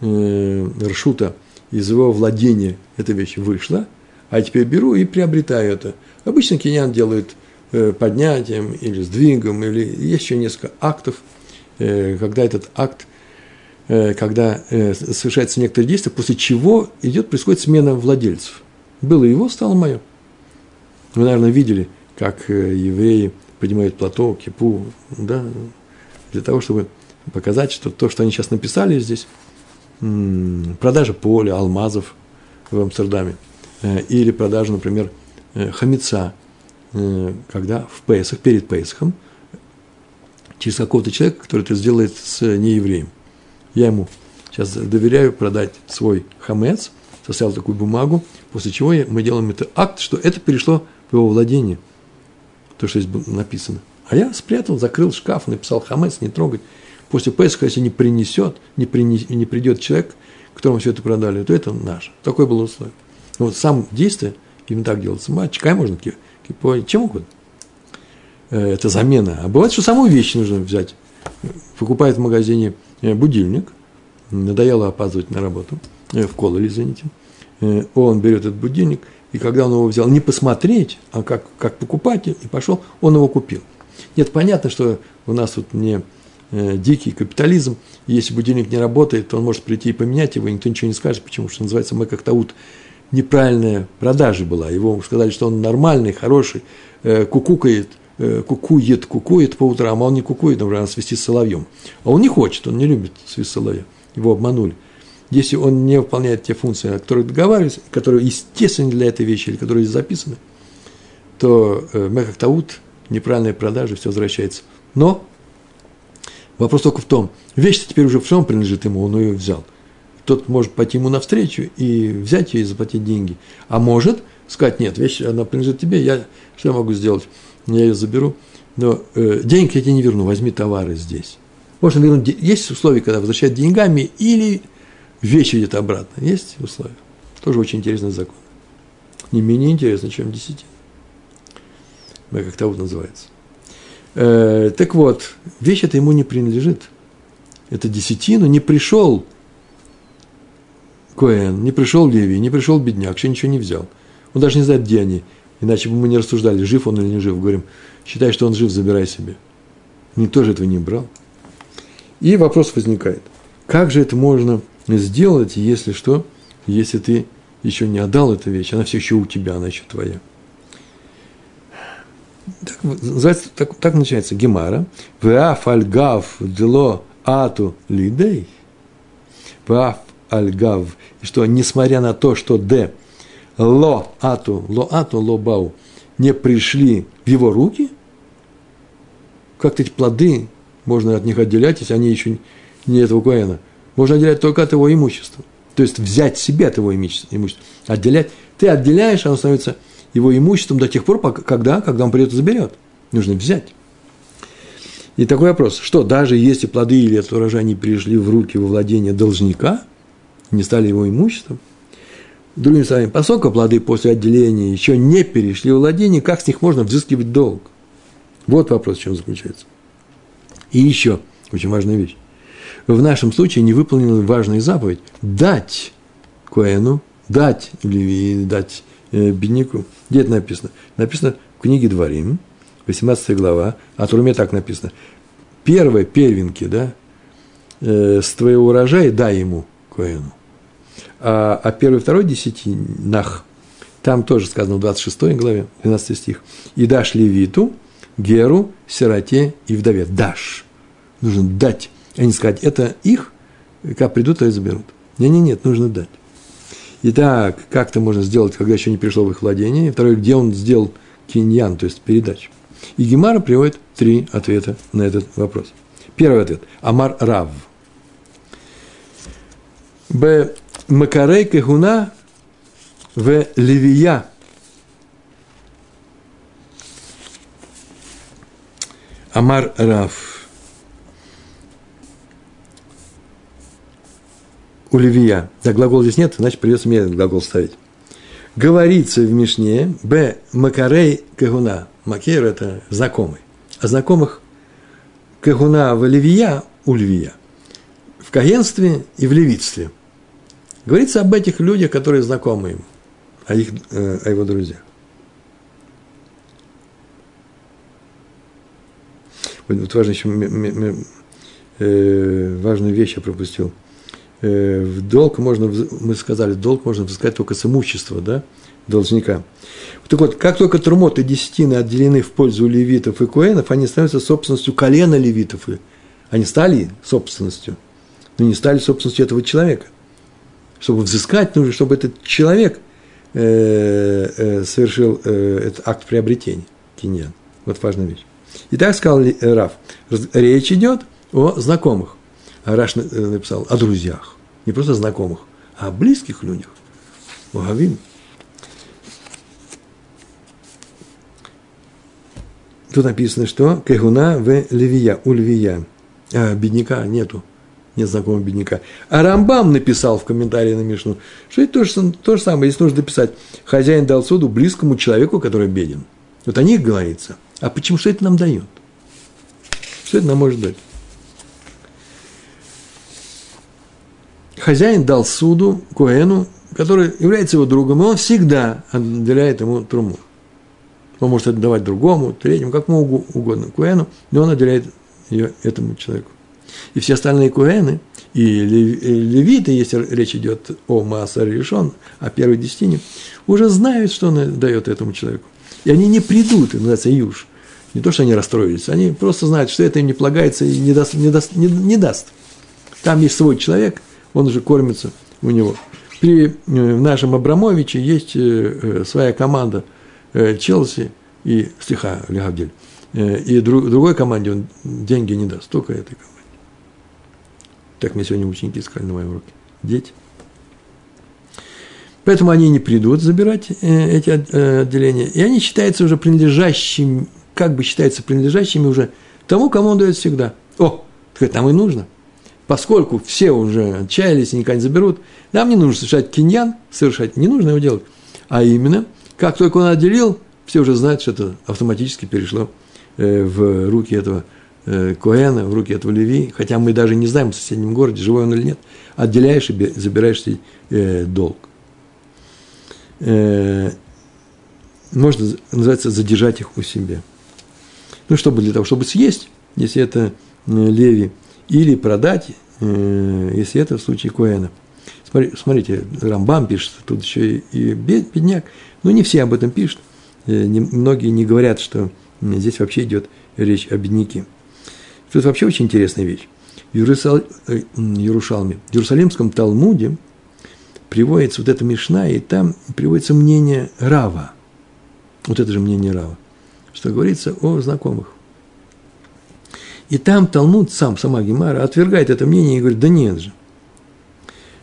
э, ршута, из его владения эта вещь вышла, а теперь беру и приобретаю это. Обычно киньян делают э, поднятием или сдвигом, или есть еще несколько актов, э, когда этот акт, э, когда совершается некоторые действия, после чего идет, происходит смена владельцев. Было его, стало мое. Вы, наверное, видели, как евреи поднимают плато, кипу, да, для того, чтобы показать, что то, что они сейчас написали здесь, продажа поля, алмазов в Амстердаме, э, или продажа, например, э, хамица, э, когда в Песах, перед Песахом, через какого-то человека, который это сделает с неевреем. Я ему сейчас доверяю продать свой хамец, составил такую бумагу, после чего мы делаем это акт, что это перешло в его владение, то, что здесь написано. А я спрятал, закрыл шкаф, написал хамец, не трогать. После Песха, если не принесет, не, принес, не придет человек, которому все это продали, то это наше. Такое было условие. Но вот сам действие, именно так делается, чекай можно, кипой, чем угодно. Э, это замена. А бывает, что саму вещь нужно взять. Покупает в магазине э, будильник, надоело опаздывать на работу, э, в кололе, извините. Он берет этот будильник, и когда он его взял, не посмотреть, а как, как покупатель, и пошел, он его купил. Нет, понятно, что у нас тут не дикий капитализм. Если будильник не работает, то он может прийти и поменять его, и никто ничего не скажет, почему что называется мы как таут неправильная продажа была. Его сказали, что он нормальный, хороший, э, кукукает, э, кукует, кукует по утрам, а он не кукует, например, свести с соловьем. А он не хочет, он не любит свист соловья. Его обманули. Если он не выполняет те функции, о которых договаривались, которые естественны для этой вещи или которые записаны, то э, Мехак Таут, неправильная продажа, все возвращается. Но Вопрос только в том, вещь теперь уже в принадлежит ему, он ее взял. Тот может пойти ему навстречу и взять ее и заплатить деньги. А может сказать, нет, вещь, она принадлежит тебе, я, что я могу сделать? Я ее заберу, но э, деньги я тебе не верну, возьми товары здесь. Можно вернуть, есть условия, когда возвращать деньгами или вещь идет обратно. Есть условия. Тоже очень интересный закон. Не менее интересно, чем десятина. Как то вот называется. Э, так вот, вещь эта ему не принадлежит. Это десятину не пришел Коэн, не пришел Леви, не пришел бедняк, еще ничего не взял. Он даже не знает, где они. Иначе бы мы не рассуждали, жив он или не жив. Говорим, считай, что он жив, забирай себе. Никто же этого не брал. И вопрос возникает, как же это можно сделать, если что, если ты еще не отдал эту вещь, она все еще у тебя, она еще твоя. Так, так, так начинается Гемара. Веаф альгав дело ату лидей. Веаф альгав. Что, несмотря на то, что д ло ату, ло ату, ло бау не пришли в его руки, как эти плоды можно от них отделять, если они еще не этого коэна. Можно отделять только от его имущества. То есть взять себе от его имущества. Отделять. Ты отделяешь, оно становится его имуществом до тех пор, пока, когда, когда он придет и заберет. Нужно взять. И такой вопрос, что даже если плоды или этот урожай не пришли в руки во владение должника, не стали его имуществом, другими словами, поскольку плоды после отделения еще не перешли в владение, как с них можно взыскивать долг? Вот вопрос, в чем заключается. И еще очень важная вещь. В нашем случае не выполнена важная заповедь – дать Коэну, дать Леви, дать бедняку. Где это написано? Написано в книге Дворим, 18 глава, а Труме так написано. Первые первенки, да, э, с твоего урожая дай ему, Коэну. А, а первый, второй десятинах, там тоже сказано в 26 главе, 12 стих. И дашь левиту, геру, сироте и вдове. Дашь. Нужно дать. А не сказать, это их, как придут, то и заберут. Не-не-нет, нужно дать. Итак, как это можно сделать, когда еще не пришло в их владение? И второе, где он сделал киньян, то есть передачу. И Гемара приводит три ответа на этот вопрос. Первый ответ. Амар Рав. Б. Макарей Кехуна в Левия. Амар Рав. У Левия. Да, глагол здесь нет, значит, придется мне этот глагол ставить. Говорится в Мишне, Б. Макарей Кехуна. Макер – это знакомый. А знакомых Кехуна в Левия у Левия. В кагенстве и в левитстве. Говорится об этих людях, которые знакомы ему, о, их, э, о его друзьях. Вот важно еще, э, важную вещь я пропустил. Э, в долг можно, мы сказали, долг можно взыскать только с имущества, да, должника. Так вот, как только трумот и десятины отделены в пользу левитов и коэнов, они становятся собственностью колена левитов. Они стали собственностью, но не стали собственностью этого человека. Чтобы взыскать, нужно, чтобы этот человек э, э, совершил этот акт приобретения, киньян. Вот важная вещь. И так сказал Раф, речь идет о знакомых. Раш написал о друзьях. Не просто знакомых, а о близких людях. Вагавим. Тут написано, что Кегуна в Левия, у Левия. А, бедняка нету, нет знакомого бедняка. А Рамбам написал в комментарии на Мишну, что это то же, то же самое, если нужно дописать, хозяин дал суду близкому человеку, который беден. Вот о них говорится. А почему, что это нам дает? Что это нам может дать? Хозяин дал суду Коэну, который является его другом, и он всегда отделяет ему труму. Он может отдавать другому, третьему, как ему угодно, куэну, но он отделяет ее этому человеку. И все остальные куэны, и левиты, если речь идет о Маасар решен, о первой десятине, уже знают, что он дает этому человеку. И они не придут, это называется юж. Не то, что они расстроились, они просто знают, что это им не полагается и не даст. Не даст, не, не даст. Там есть свой человек, он уже кормится у него. При э, нашем Абрамовиче есть э, э, своя команда – Челси и стиха Легавдель. И друг, другой команде он деньги не даст, только этой команде. Так мне сегодня ученики сказали на моем уроке. Дети. Поэтому они не придут забирать эти отделения. И они считаются уже принадлежащими, как бы считаются принадлежащими уже тому, кому он дает всегда. О, так нам и нужно. Поскольку все уже отчаялись и не заберут, нам не нужно совершать киньян, совершать, не нужно его делать. А именно – как только он отделил, все уже знают, что это автоматически перешло э, в руки этого э, Коэна, в руки этого Леви, хотя мы даже не знаем в соседнем городе, живой он или нет, отделяешь и забираешь себе э, долг. Можно, называется, задержать их у себя. Ну, чтобы для того, чтобы съесть, если это Леви, или продать, если это в случае Коэна. Смотрите, Рамбам пишет, тут еще и бедняк. Но не все об этом пишут. Э, многие не говорят, что здесь вообще идет речь о бедняке. Тут вообще очень интересная вещь. В Иерусал... Э, в Иерусалимском Талмуде приводится вот эта Мишна, и там приводится мнение Рава. Вот это же мнение Рава. Что говорится о знакомых. И там Талмуд сам, сама Гемара, отвергает это мнение и говорит, да нет же.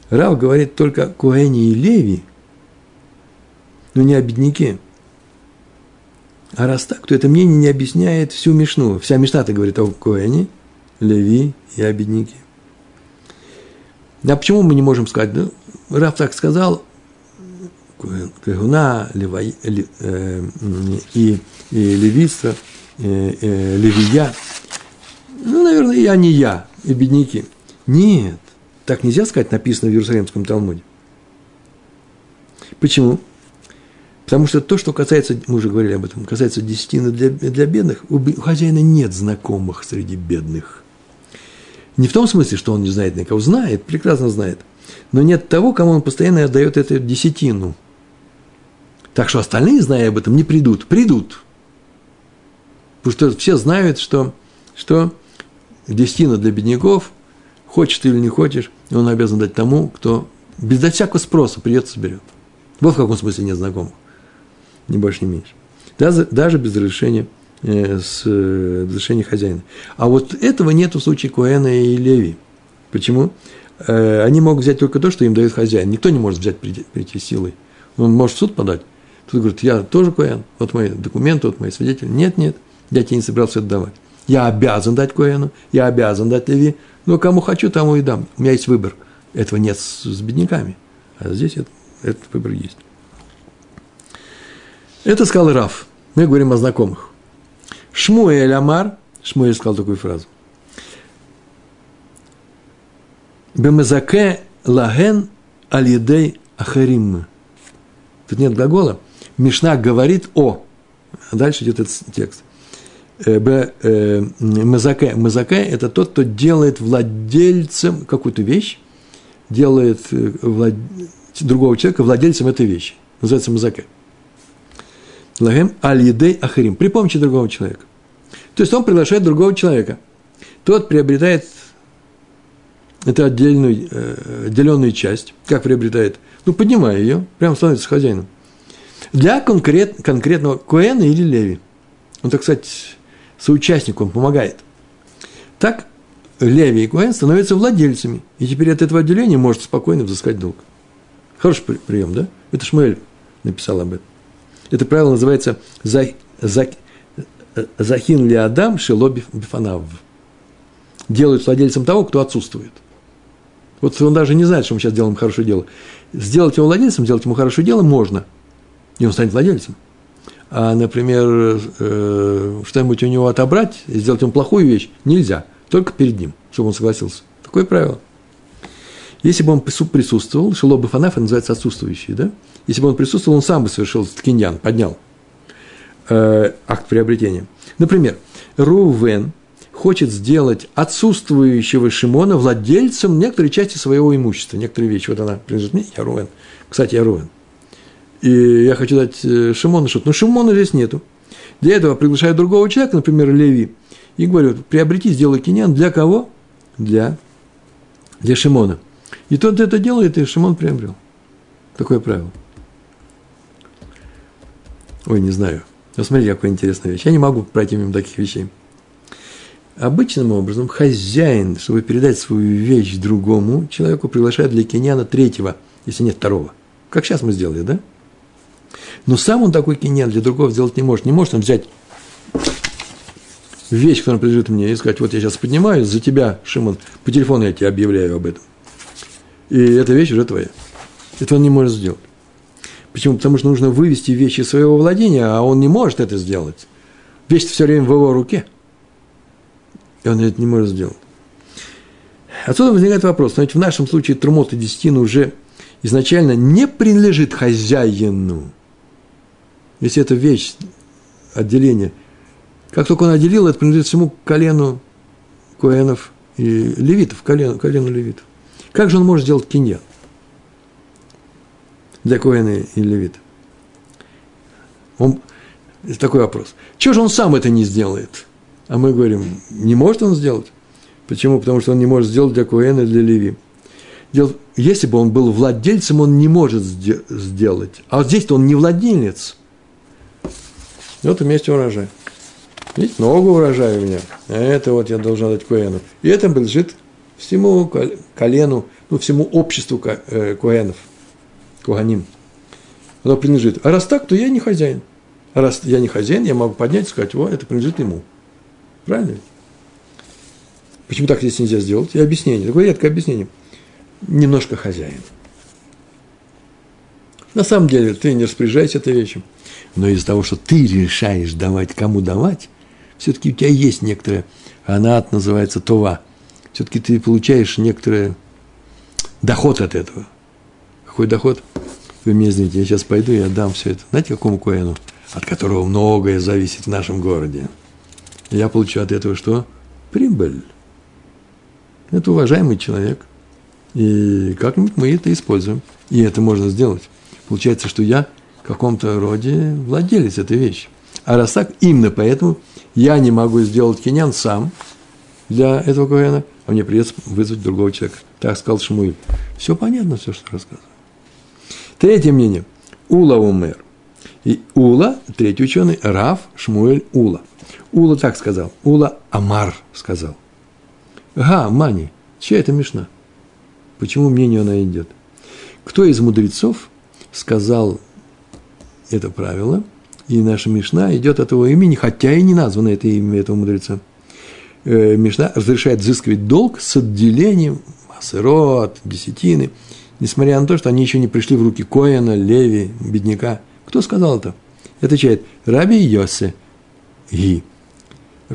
Рав говорит только о и Леви, но не о бедняке. А раз так, то это мнение не объясняет всю Мишну. Вся Мишна-то говорит о Коэне, Леви и о бедняке. А почему мы не можем сказать, да, Раф так сказал, Кагуна, э, и, и левица, э, э, левия, ну, наверное, я не я, и бедняки. Нет, так нельзя сказать, написано в Иерусалимском Талмуде. Почему? Потому что то, что касается, мы уже говорили об этом, касается десятины для, для бедных, у хозяина нет знакомых среди бедных. Не в том смысле, что он не знает никого, знает, прекрасно знает, но нет того, кому он постоянно отдает эту десятину. Так что остальные, зная об этом, не придут. Придут. Потому что все знают, что, что десятина для бедняков хочешь ты или не хочешь, он обязан дать тому, кто безо всякого спроса придет, соберет. Вот в каком смысле нет знакомых. Ни больше, ни меньше. Даже, даже без разрешения, э, с, э, разрешения хозяина. А вот этого нет в случае Коэна и Леви. Почему? Э, они могут взять только то, что им дает хозяин. Никто не может взять прийти, силой. Он может в суд подать. Тут говорит, я тоже Коэн, вот мои документы, вот мои свидетели. Нет, нет, я тебе не собирался это давать. Я обязан дать Коэну, я обязан дать Леви, но кому хочу, тому и дам. У меня есть выбор. Этого нет с, с бедняками. А здесь это, этот выбор есть. Это сказал Раф. Мы говорим о знакомых. Шмуэль Амар, Шмуэль сказал такую фразу. Бемезаке лаген алидей ахарим. Тут нет глагола. Мишна говорит о. Дальше идет этот текст. Э, Б, э, мазаке. Мазаке – это тот, кто делает владельцем какую-то вещь, делает э, влад... другого человека владельцем этой вещи. Называется мазаке. Лагем аль-едей ахарим. При помощи другого человека. То есть он приглашает другого человека. Тот приобретает эту отдельную, э, отделенную часть. Как приобретает? Ну, поднимая ее, прямо становится хозяином. Для конкрет, конкретного Коэна или Леви. Он, так сказать, соучастник, он помогает. Так Леви и Коэн становятся владельцами. И теперь от этого отделения может спокойно взыскать долг. Хороший прием, да? Это Шмуэль написал об этом. Это правило называется «Захин ли Адам шело бифанав». Делают владельцем того, кто отсутствует. Вот он даже не знает, что мы сейчас делаем хорошее дело. Сделать его владельцем, сделать ему хорошее дело можно. И он станет владельцем. А, например, э, что-нибудь у него отобрать, и сделать ему плохую вещь, нельзя. Только перед ним, чтобы он согласился. Такое правило. Если бы он присутствовал, шело бы фанаф, называется отсутствующий, да? Если бы он присутствовал, он сам бы совершил ткиньян, поднял э, акт приобретения. Например, Рувен хочет сделать отсутствующего Шимона владельцем некоторой части своего имущества, некоторые вещи. Вот она принадлежит мне, я Рувен. Кстати, я Рувен. И я хочу дать э, Шимону что-то. Но Шимона здесь нету. Для этого приглашаю другого человека, например, Леви, и говорю, приобрети, сделай киньян. Для кого? Для, для Шимона. И тот это делает, и Шимон приобрел. Такое правило. Ой, не знаю. Но смотрите, какая интересная вещь. Я не могу пройти мимо таких вещей. Обычным образом хозяин, чтобы передать свою вещь другому человеку, приглашает для киньяна третьего, если нет второго. Как сейчас мы сделали, да? Но сам он такой киньян для другого сделать не может. Не может он взять вещь, которая принадлежит мне, и сказать, вот я сейчас поднимаюсь за тебя, Шимон, по телефону я тебе объявляю об этом. И эта вещь уже твоя. Это он не может сделать. Почему? Потому что нужно вывести вещи из своего владения, а он не может это сделать. Вещь все время в его руке. И он это не может сделать. Отсюда возникает вопрос. Но ведь в нашем случае трумот и десятина уже изначально не принадлежит хозяину. Если это вещь, отделение, как только он отделил, это принадлежит всему колену коэнов и левитов, колену, колену левитов. Как же он может сделать киньян? для Коэна и Левита? Он, такой вопрос. Чего же он сам это не сделает? А мы говорим, не может он сделать. Почему? Потому что он не может сделать для Коэна и для Леви. Дело, если бы он был владельцем, он не может сделать. А вот здесь-то он не владелец. Вот вместе урожай. Видите, много урожая у меня. А это вот я должен дать Коэну. И это принадлежит всему колену, ну, всему обществу э, Коэнов. Куганим. Оно принадлежит. А раз так, то я не хозяин. А раз я не хозяин, я могу поднять и сказать, о, это принадлежит ему. Правильно Почему так здесь нельзя сделать? И объяснение. Такое редкое объяснение. Немножко хозяин. На самом деле, ты не распоряжайся этой вещью. Но из-за того, что ты решаешь давать, кому давать, все-таки у тебя есть некоторая, она называется това. Все-таки ты получаешь некоторый доход от этого – какой доход? Вы мне извините, я сейчас пойду и отдам все это. Знаете, какому коину? От которого многое зависит в нашем городе. Я получу от этого что? Прибыль. Это уважаемый человек. И как-нибудь мы это используем. И это можно сделать. Получается, что я в каком-то роде владелец этой вещи. А раз так, именно поэтому я не могу сделать кинян сам для этого коэна, а мне придется вызвать другого человека. Так сказал Шмуиль. Все понятно, все, что рассказываю. Третье мнение. Ула умер. И Ула, третий ученый, Раф Шмуэль Ула. Ула так сказал. Ула Амар сказал. Га, Мани, чья это Мишна? Почему мнению она идет? Кто из мудрецов сказал это правило, и наша Мишна идет от его имени, хотя и не названо это имя этого мудреца. Э, Мишна разрешает взыскивать долг с отделением масерот, десятины, несмотря на то, что они еще не пришли в руки Коина, Леви, бедняка. Кто сказал это? Отвечает Раби Йосе Ги.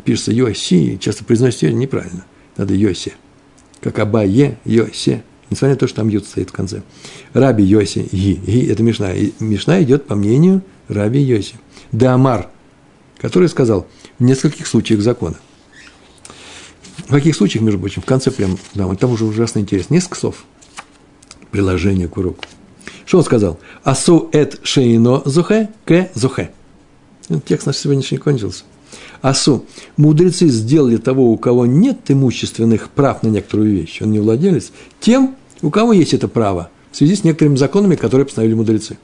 Пишется Йоси, часто произносится неправильно. Надо Йоси. Как Абае, Йосе. Несмотря на то, что там Ют стоит в конце. Раби Йоси Ги. Ги – это Мишна. И Мишна идет по мнению Раби Йоси. Дамар, который сказал в нескольких случаях закона. В каких случаях, между прочим, в конце прям, да, там уже ужасно интересно. Несколько слов. Приложение к уроку. Что он сказал? Асу эт шейно зухе к зухе. Текст наш сегодняшний кончился. Асу. Мудрецы сделали того, у кого нет имущественных прав на некоторую вещь, он не владелец, тем, у кого есть это право, в связи с некоторыми законами, которые постановили мудрецы.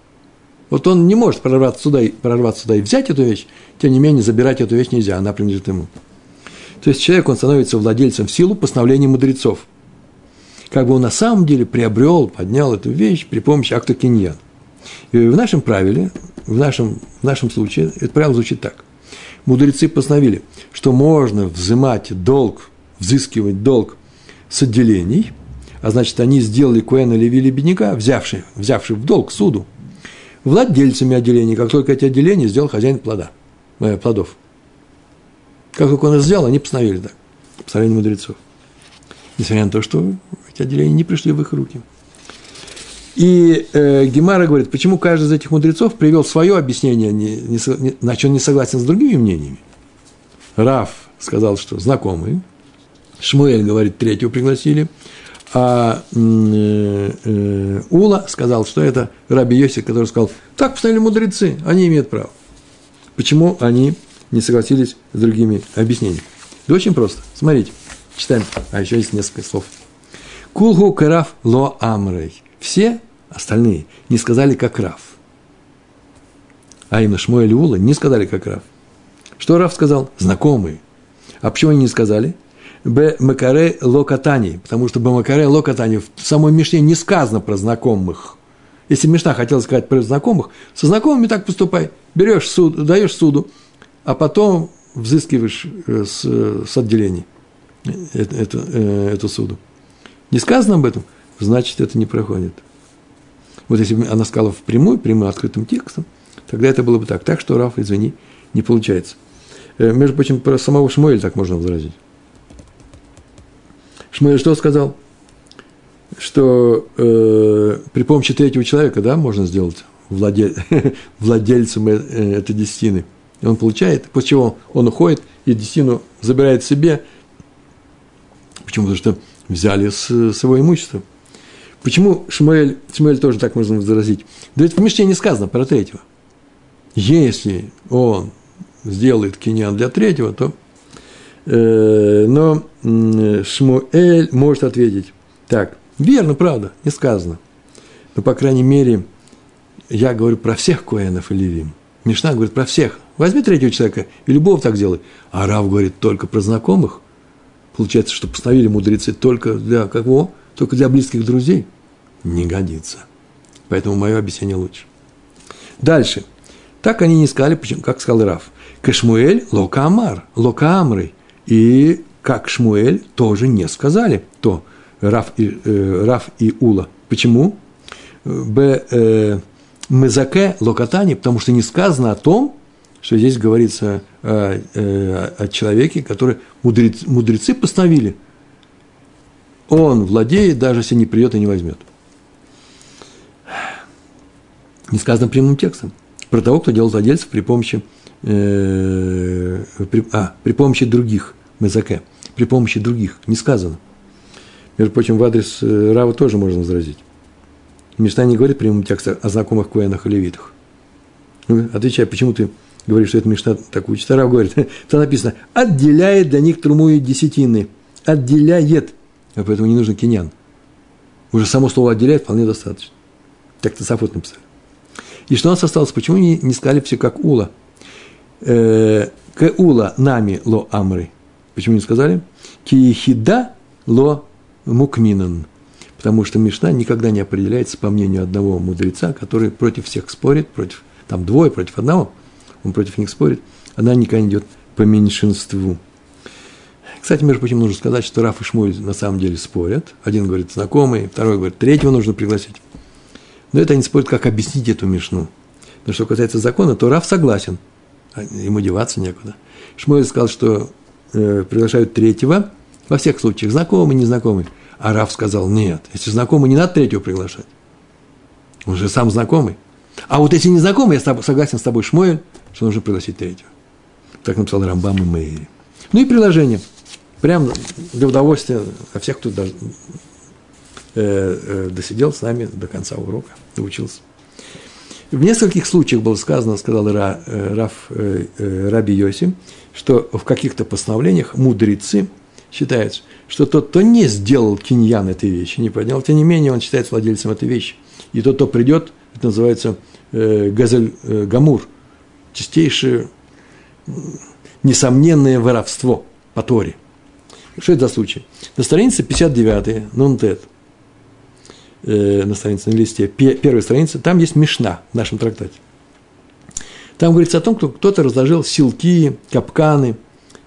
Вот он не может прорваться сюда, и, прорваться сюда и взять эту вещь, тем не менее забирать эту вещь нельзя, она принадлежит ему. То есть человек, он становится владельцем в силу постановления мудрецов – как бы он на самом деле приобрел, поднял эту вещь при помощи акта киньян. И в нашем правиле, в нашем, в нашем случае, это правило звучит так. Мудрецы постановили, что можно взимать долг, взыскивать долг с отделений, а значит, они сделали Куэна Леви бедняка, взявший, взявший в долг суду, владельцами отделений, как только эти отделения сделал хозяин плода, э, плодов. Как только он это сделал, они постановили так, постановление мудрецов. Несмотря на то, что эти отделения не пришли в их руки. И э, Гемара говорит, почему каждый из этих мудрецов привел свое объяснение, не, не, не, значит, он не согласен с другими мнениями. Раф сказал, что знакомый. Шмуэль говорит, третьего пригласили. А э, э, Ула сказал, что это Раби Йосиф, который сказал, так постановили мудрецы, они имеют право. Почему они не согласились с другими объяснениями? Да очень просто. Смотрите, читаем. А еще есть несколько слов. Кулгу караф ло амрей. Все остальные не сказали, как Раф. А именно Шмуэль Ула не сказали, как Раф. Что Раф сказал? Знакомые. А почему они не сказали? Б. Макаре локатани. Потому что Б. Макаре локатани в самой Мишне не сказано про знакомых. Если Мишна хотела сказать про знакомых, со знакомыми так поступай. Берешь суд, даешь суду, а потом взыскиваешь э, с, с отделений эту, эту, э, эту суду не сказано об этом, значит, это не проходит. Вот если бы она сказала впрямую, прямым открытым текстом, тогда это было бы так. Так что, Раф, извини, не получается. Э, между прочим, про самого Шмуэля так можно возразить. Шмуэль что сказал? Что э, при помощи третьего человека, да, можно сделать владель, *laughs* владельцем э, этой десятины. И он получает, после чего он уходит и десятину забирает себе. Почему? Потому что взяли с, с его имущества. Почему Шмуэль, Шмуэль тоже так можно возразить? Да ведь в Мишне не сказано про третьего. Если он сделает киньян для третьего, то... Э, но Шмуэль может ответить, так, верно, правда, не сказано. Но, по крайней мере, я говорю про всех коэнов и левим. Мишна говорит про всех. Возьми третьего человека и любого так делай. А Рав говорит только про знакомых. Получается, что постановили мудрецы только для кого? Только для близких друзей? Не годится. Поэтому мое объяснение лучше. Дальше. Так они не сказали, почему, как сказал Раф. Кашмуэль локамар, локамры. И как Шмуэль тоже не сказали, то Раф и, э, Раф и Ула. Почему? Б. Э, Мезаке локатани, потому что не сказано о том, что здесь говорится о, э, о человеке, который мудрец, мудрецы постановили. Он владеет, даже если не придет и не возьмет. Не сказано прямым текстом. Про того, кто делал владельцев при помощи, э, при, а, при помощи других, мезаке, при помощи других, не сказано. Между прочим, в адрес э, Рава тоже можно возразить. Мишна не говорит прямым текстом о знакомых коэнах и левитах. Ну, отвечай, почему ты говорит, что это Мишна так учит. Рав говорит, *laughs* там написано, отделяет для них труму и десятины. Отделяет. А поэтому не нужен киньян. Уже само слово отделяет вполне достаточно. Так Тософот написали. И что у нас осталось? Почему не, не сказали все как Ула? Э, к Ула нами ло амры. Почему не сказали? Киехида ло мукминан. Потому что Мишна никогда не определяется по мнению одного мудреца, который против всех спорит, против, там двое против одного, он против них спорит, она никогда не идет по меньшинству. Кстати, между прочим, нужно сказать, что Раф и Шмуль на самом деле спорят. Один говорит знакомый, второй говорит, третьего нужно пригласить. Но это они спорят, как объяснить эту Мишну. Но что касается закона, то Раф согласен. Ему деваться некуда. Шмуль сказал, что э, приглашают третьего, во всех случаях, знакомый, незнакомый. А Раф сказал, нет, если знакомый, не надо третьего приглашать. Он же сам знакомый. А вот если незнакомый, я согласен с тобой, Шмуэль, что нужно пригласить третьего. Так написал Рамбам и Мейри. Ну и приложение. Прям для удовольствия а всех, кто э, э, досидел с нами до конца урока, научился. В нескольких случаях было сказано, сказал Ра, э, Раф э, э, Раби Йоси, что в каких-то постановлениях мудрецы считают, что тот, кто не сделал киньян этой вещи, не поднял, тем не менее он считается владельцем этой вещи. И тот, кто придет, это называется э, газель э, гамур, чистейшее, несомненное воровство по Торе – что это за случай? На странице 59, нунтет, э, на странице, на листе, первой странице, там есть Мишна в нашем трактате. Там говорится о том, что кто-то разложил силки, капканы,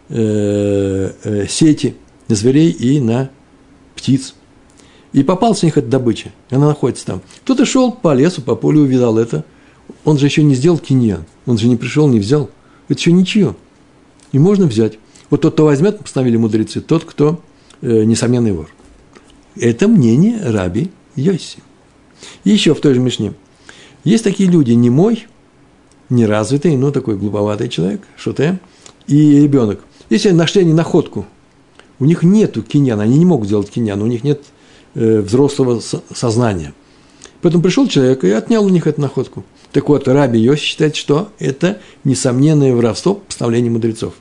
э, э, сети на зверей и на птиц. И попался у них эта добыча, она находится там. Кто-то шел по лесу, по полю, увидал это. Он же еще не сделал киньян, он же не пришел, не взял. Это еще ничего. И можно взять. Вот тот, кто возьмет, постановили мудрецы, тот, кто э, несомненный вор. Это мнение раби Йоси. Еще в той же Мишне. Есть такие люди, не мой, неразвитый, но такой глуповатый человек, шуте, и ребенок. Если нашли они находку, у них нету киньяна, они не могут сделать киньян, у них нет э, взрослого со- сознания. Поэтому пришел человек и отнял у них эту находку. Так вот, Раби Йоси считает, что это несомненное воровство по постановлению мудрецов.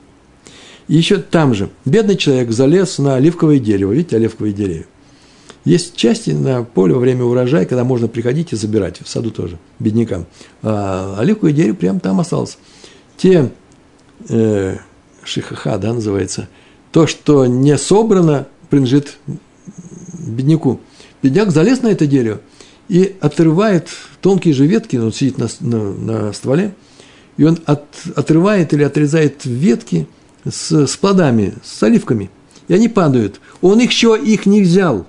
И еще там же бедный человек залез на оливковое дерево. Видите, оливковые деревья. Есть части на поле во время урожая, когда можно приходить и забирать, в саду тоже, беднякам. А оливковое дерево прямо там осталось. Те э, шихаха, да, называется, то, что не собрано, принадлежит бедняку. Бедняк залез на это дерево и отрывает тонкие же ветки, он сидит на, на, на стволе, и он от, отрывает или отрезает ветки – с, с плодами, с оливками. И они падают. Он их еще их не взял.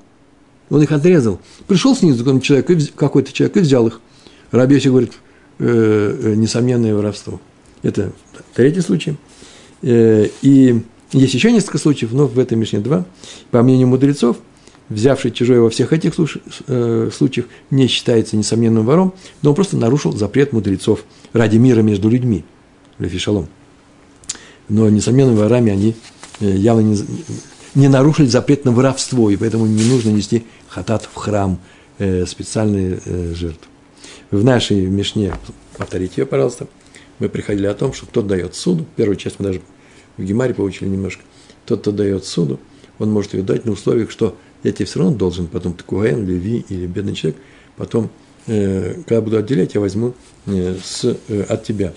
Он их отрезал. Пришел снизу человек, какой-то человек, и взял их. Рабеси говорит, э, э, несомненное воровство. Это третий случай. Э, и есть еще несколько случаев, но в этом Мишне два. По мнению мудрецов, взявший чужое во всех этих случаях не считается несомненным вором, но он просто нарушил запрет мудрецов ради мира между людьми. Лефишалом но, несомненно, ворами они явно не, не нарушили запрет на воровство, и поэтому не нужно нести хатат в храм, э, специальные э, жертвы. В нашей Мишне, повторите ее, пожалуйста, мы приходили о том, что кто дает суду, первую часть мы даже в Гемаре получили немножко, тот, кто дает суду, он может ее дать на условиях, что я тебе все равно должен, потом ты Куэн, Леви или бедный человек, потом, э, когда буду отделять, я возьму э, с, э, от тебя,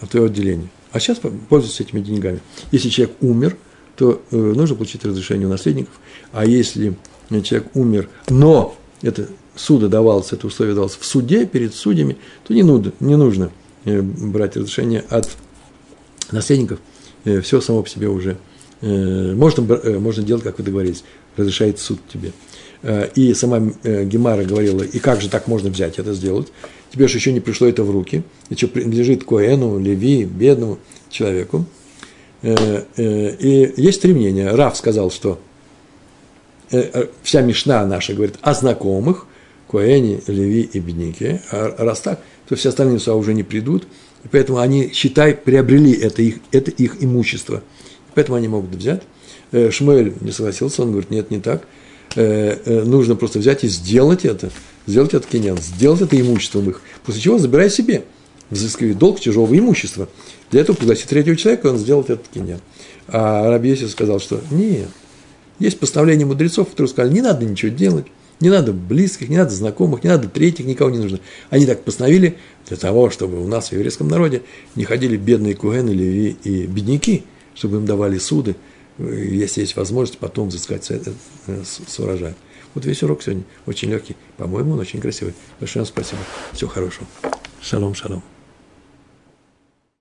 от твоего отделения. А сейчас пользуются этими деньгами. Если человек умер, то э, нужно получить разрешение у наследников. А если человек умер, но это суда давалось, это условие давалось в суде, перед судьями, то не, нужно, не нужно э, брать разрешение от наследников. Э, все само по себе уже можно, можно делать, как вы договорились, разрешает суд тебе. И сама Гемара говорила, и как же так можно взять это сделать? тебе же еще не пришло это в руки, это что принадлежит Коэну, Леви, бедному человеку. Э, э, и есть три мнения. Раф сказал, что э, вся Мишна наша говорит о знакомых, Коэне, Леви и бедняке. А раз так, то все остальные сюда уже не придут. И поэтому они, считай, приобрели это их, это их имущество. Поэтому они могут взять. Шмуэль не согласился, он говорит, нет, не так. Нужно просто взять и сделать это – сделать это киньян, сделать это имуществом их, после чего забирай себе, взыскивай долг чужого имущества. Для этого пригласи третьего человека, и он сделает этот киньян. А Йосиф сказал, что нет, Есть постановление мудрецов, которые сказали, не надо ничего делать, не надо близких, не надо знакомых, не надо третьих, никого не нужно. Они так постановили для того, чтобы у нас в еврейском народе не ходили бедные куэны или и бедняки, чтобы им давали суды, если есть возможность потом взыскать э, с урожая. Вот весь урок сегодня очень легкий. По-моему, он очень красивый. Большое вам спасибо. Всего хорошего. Шалом, шалом.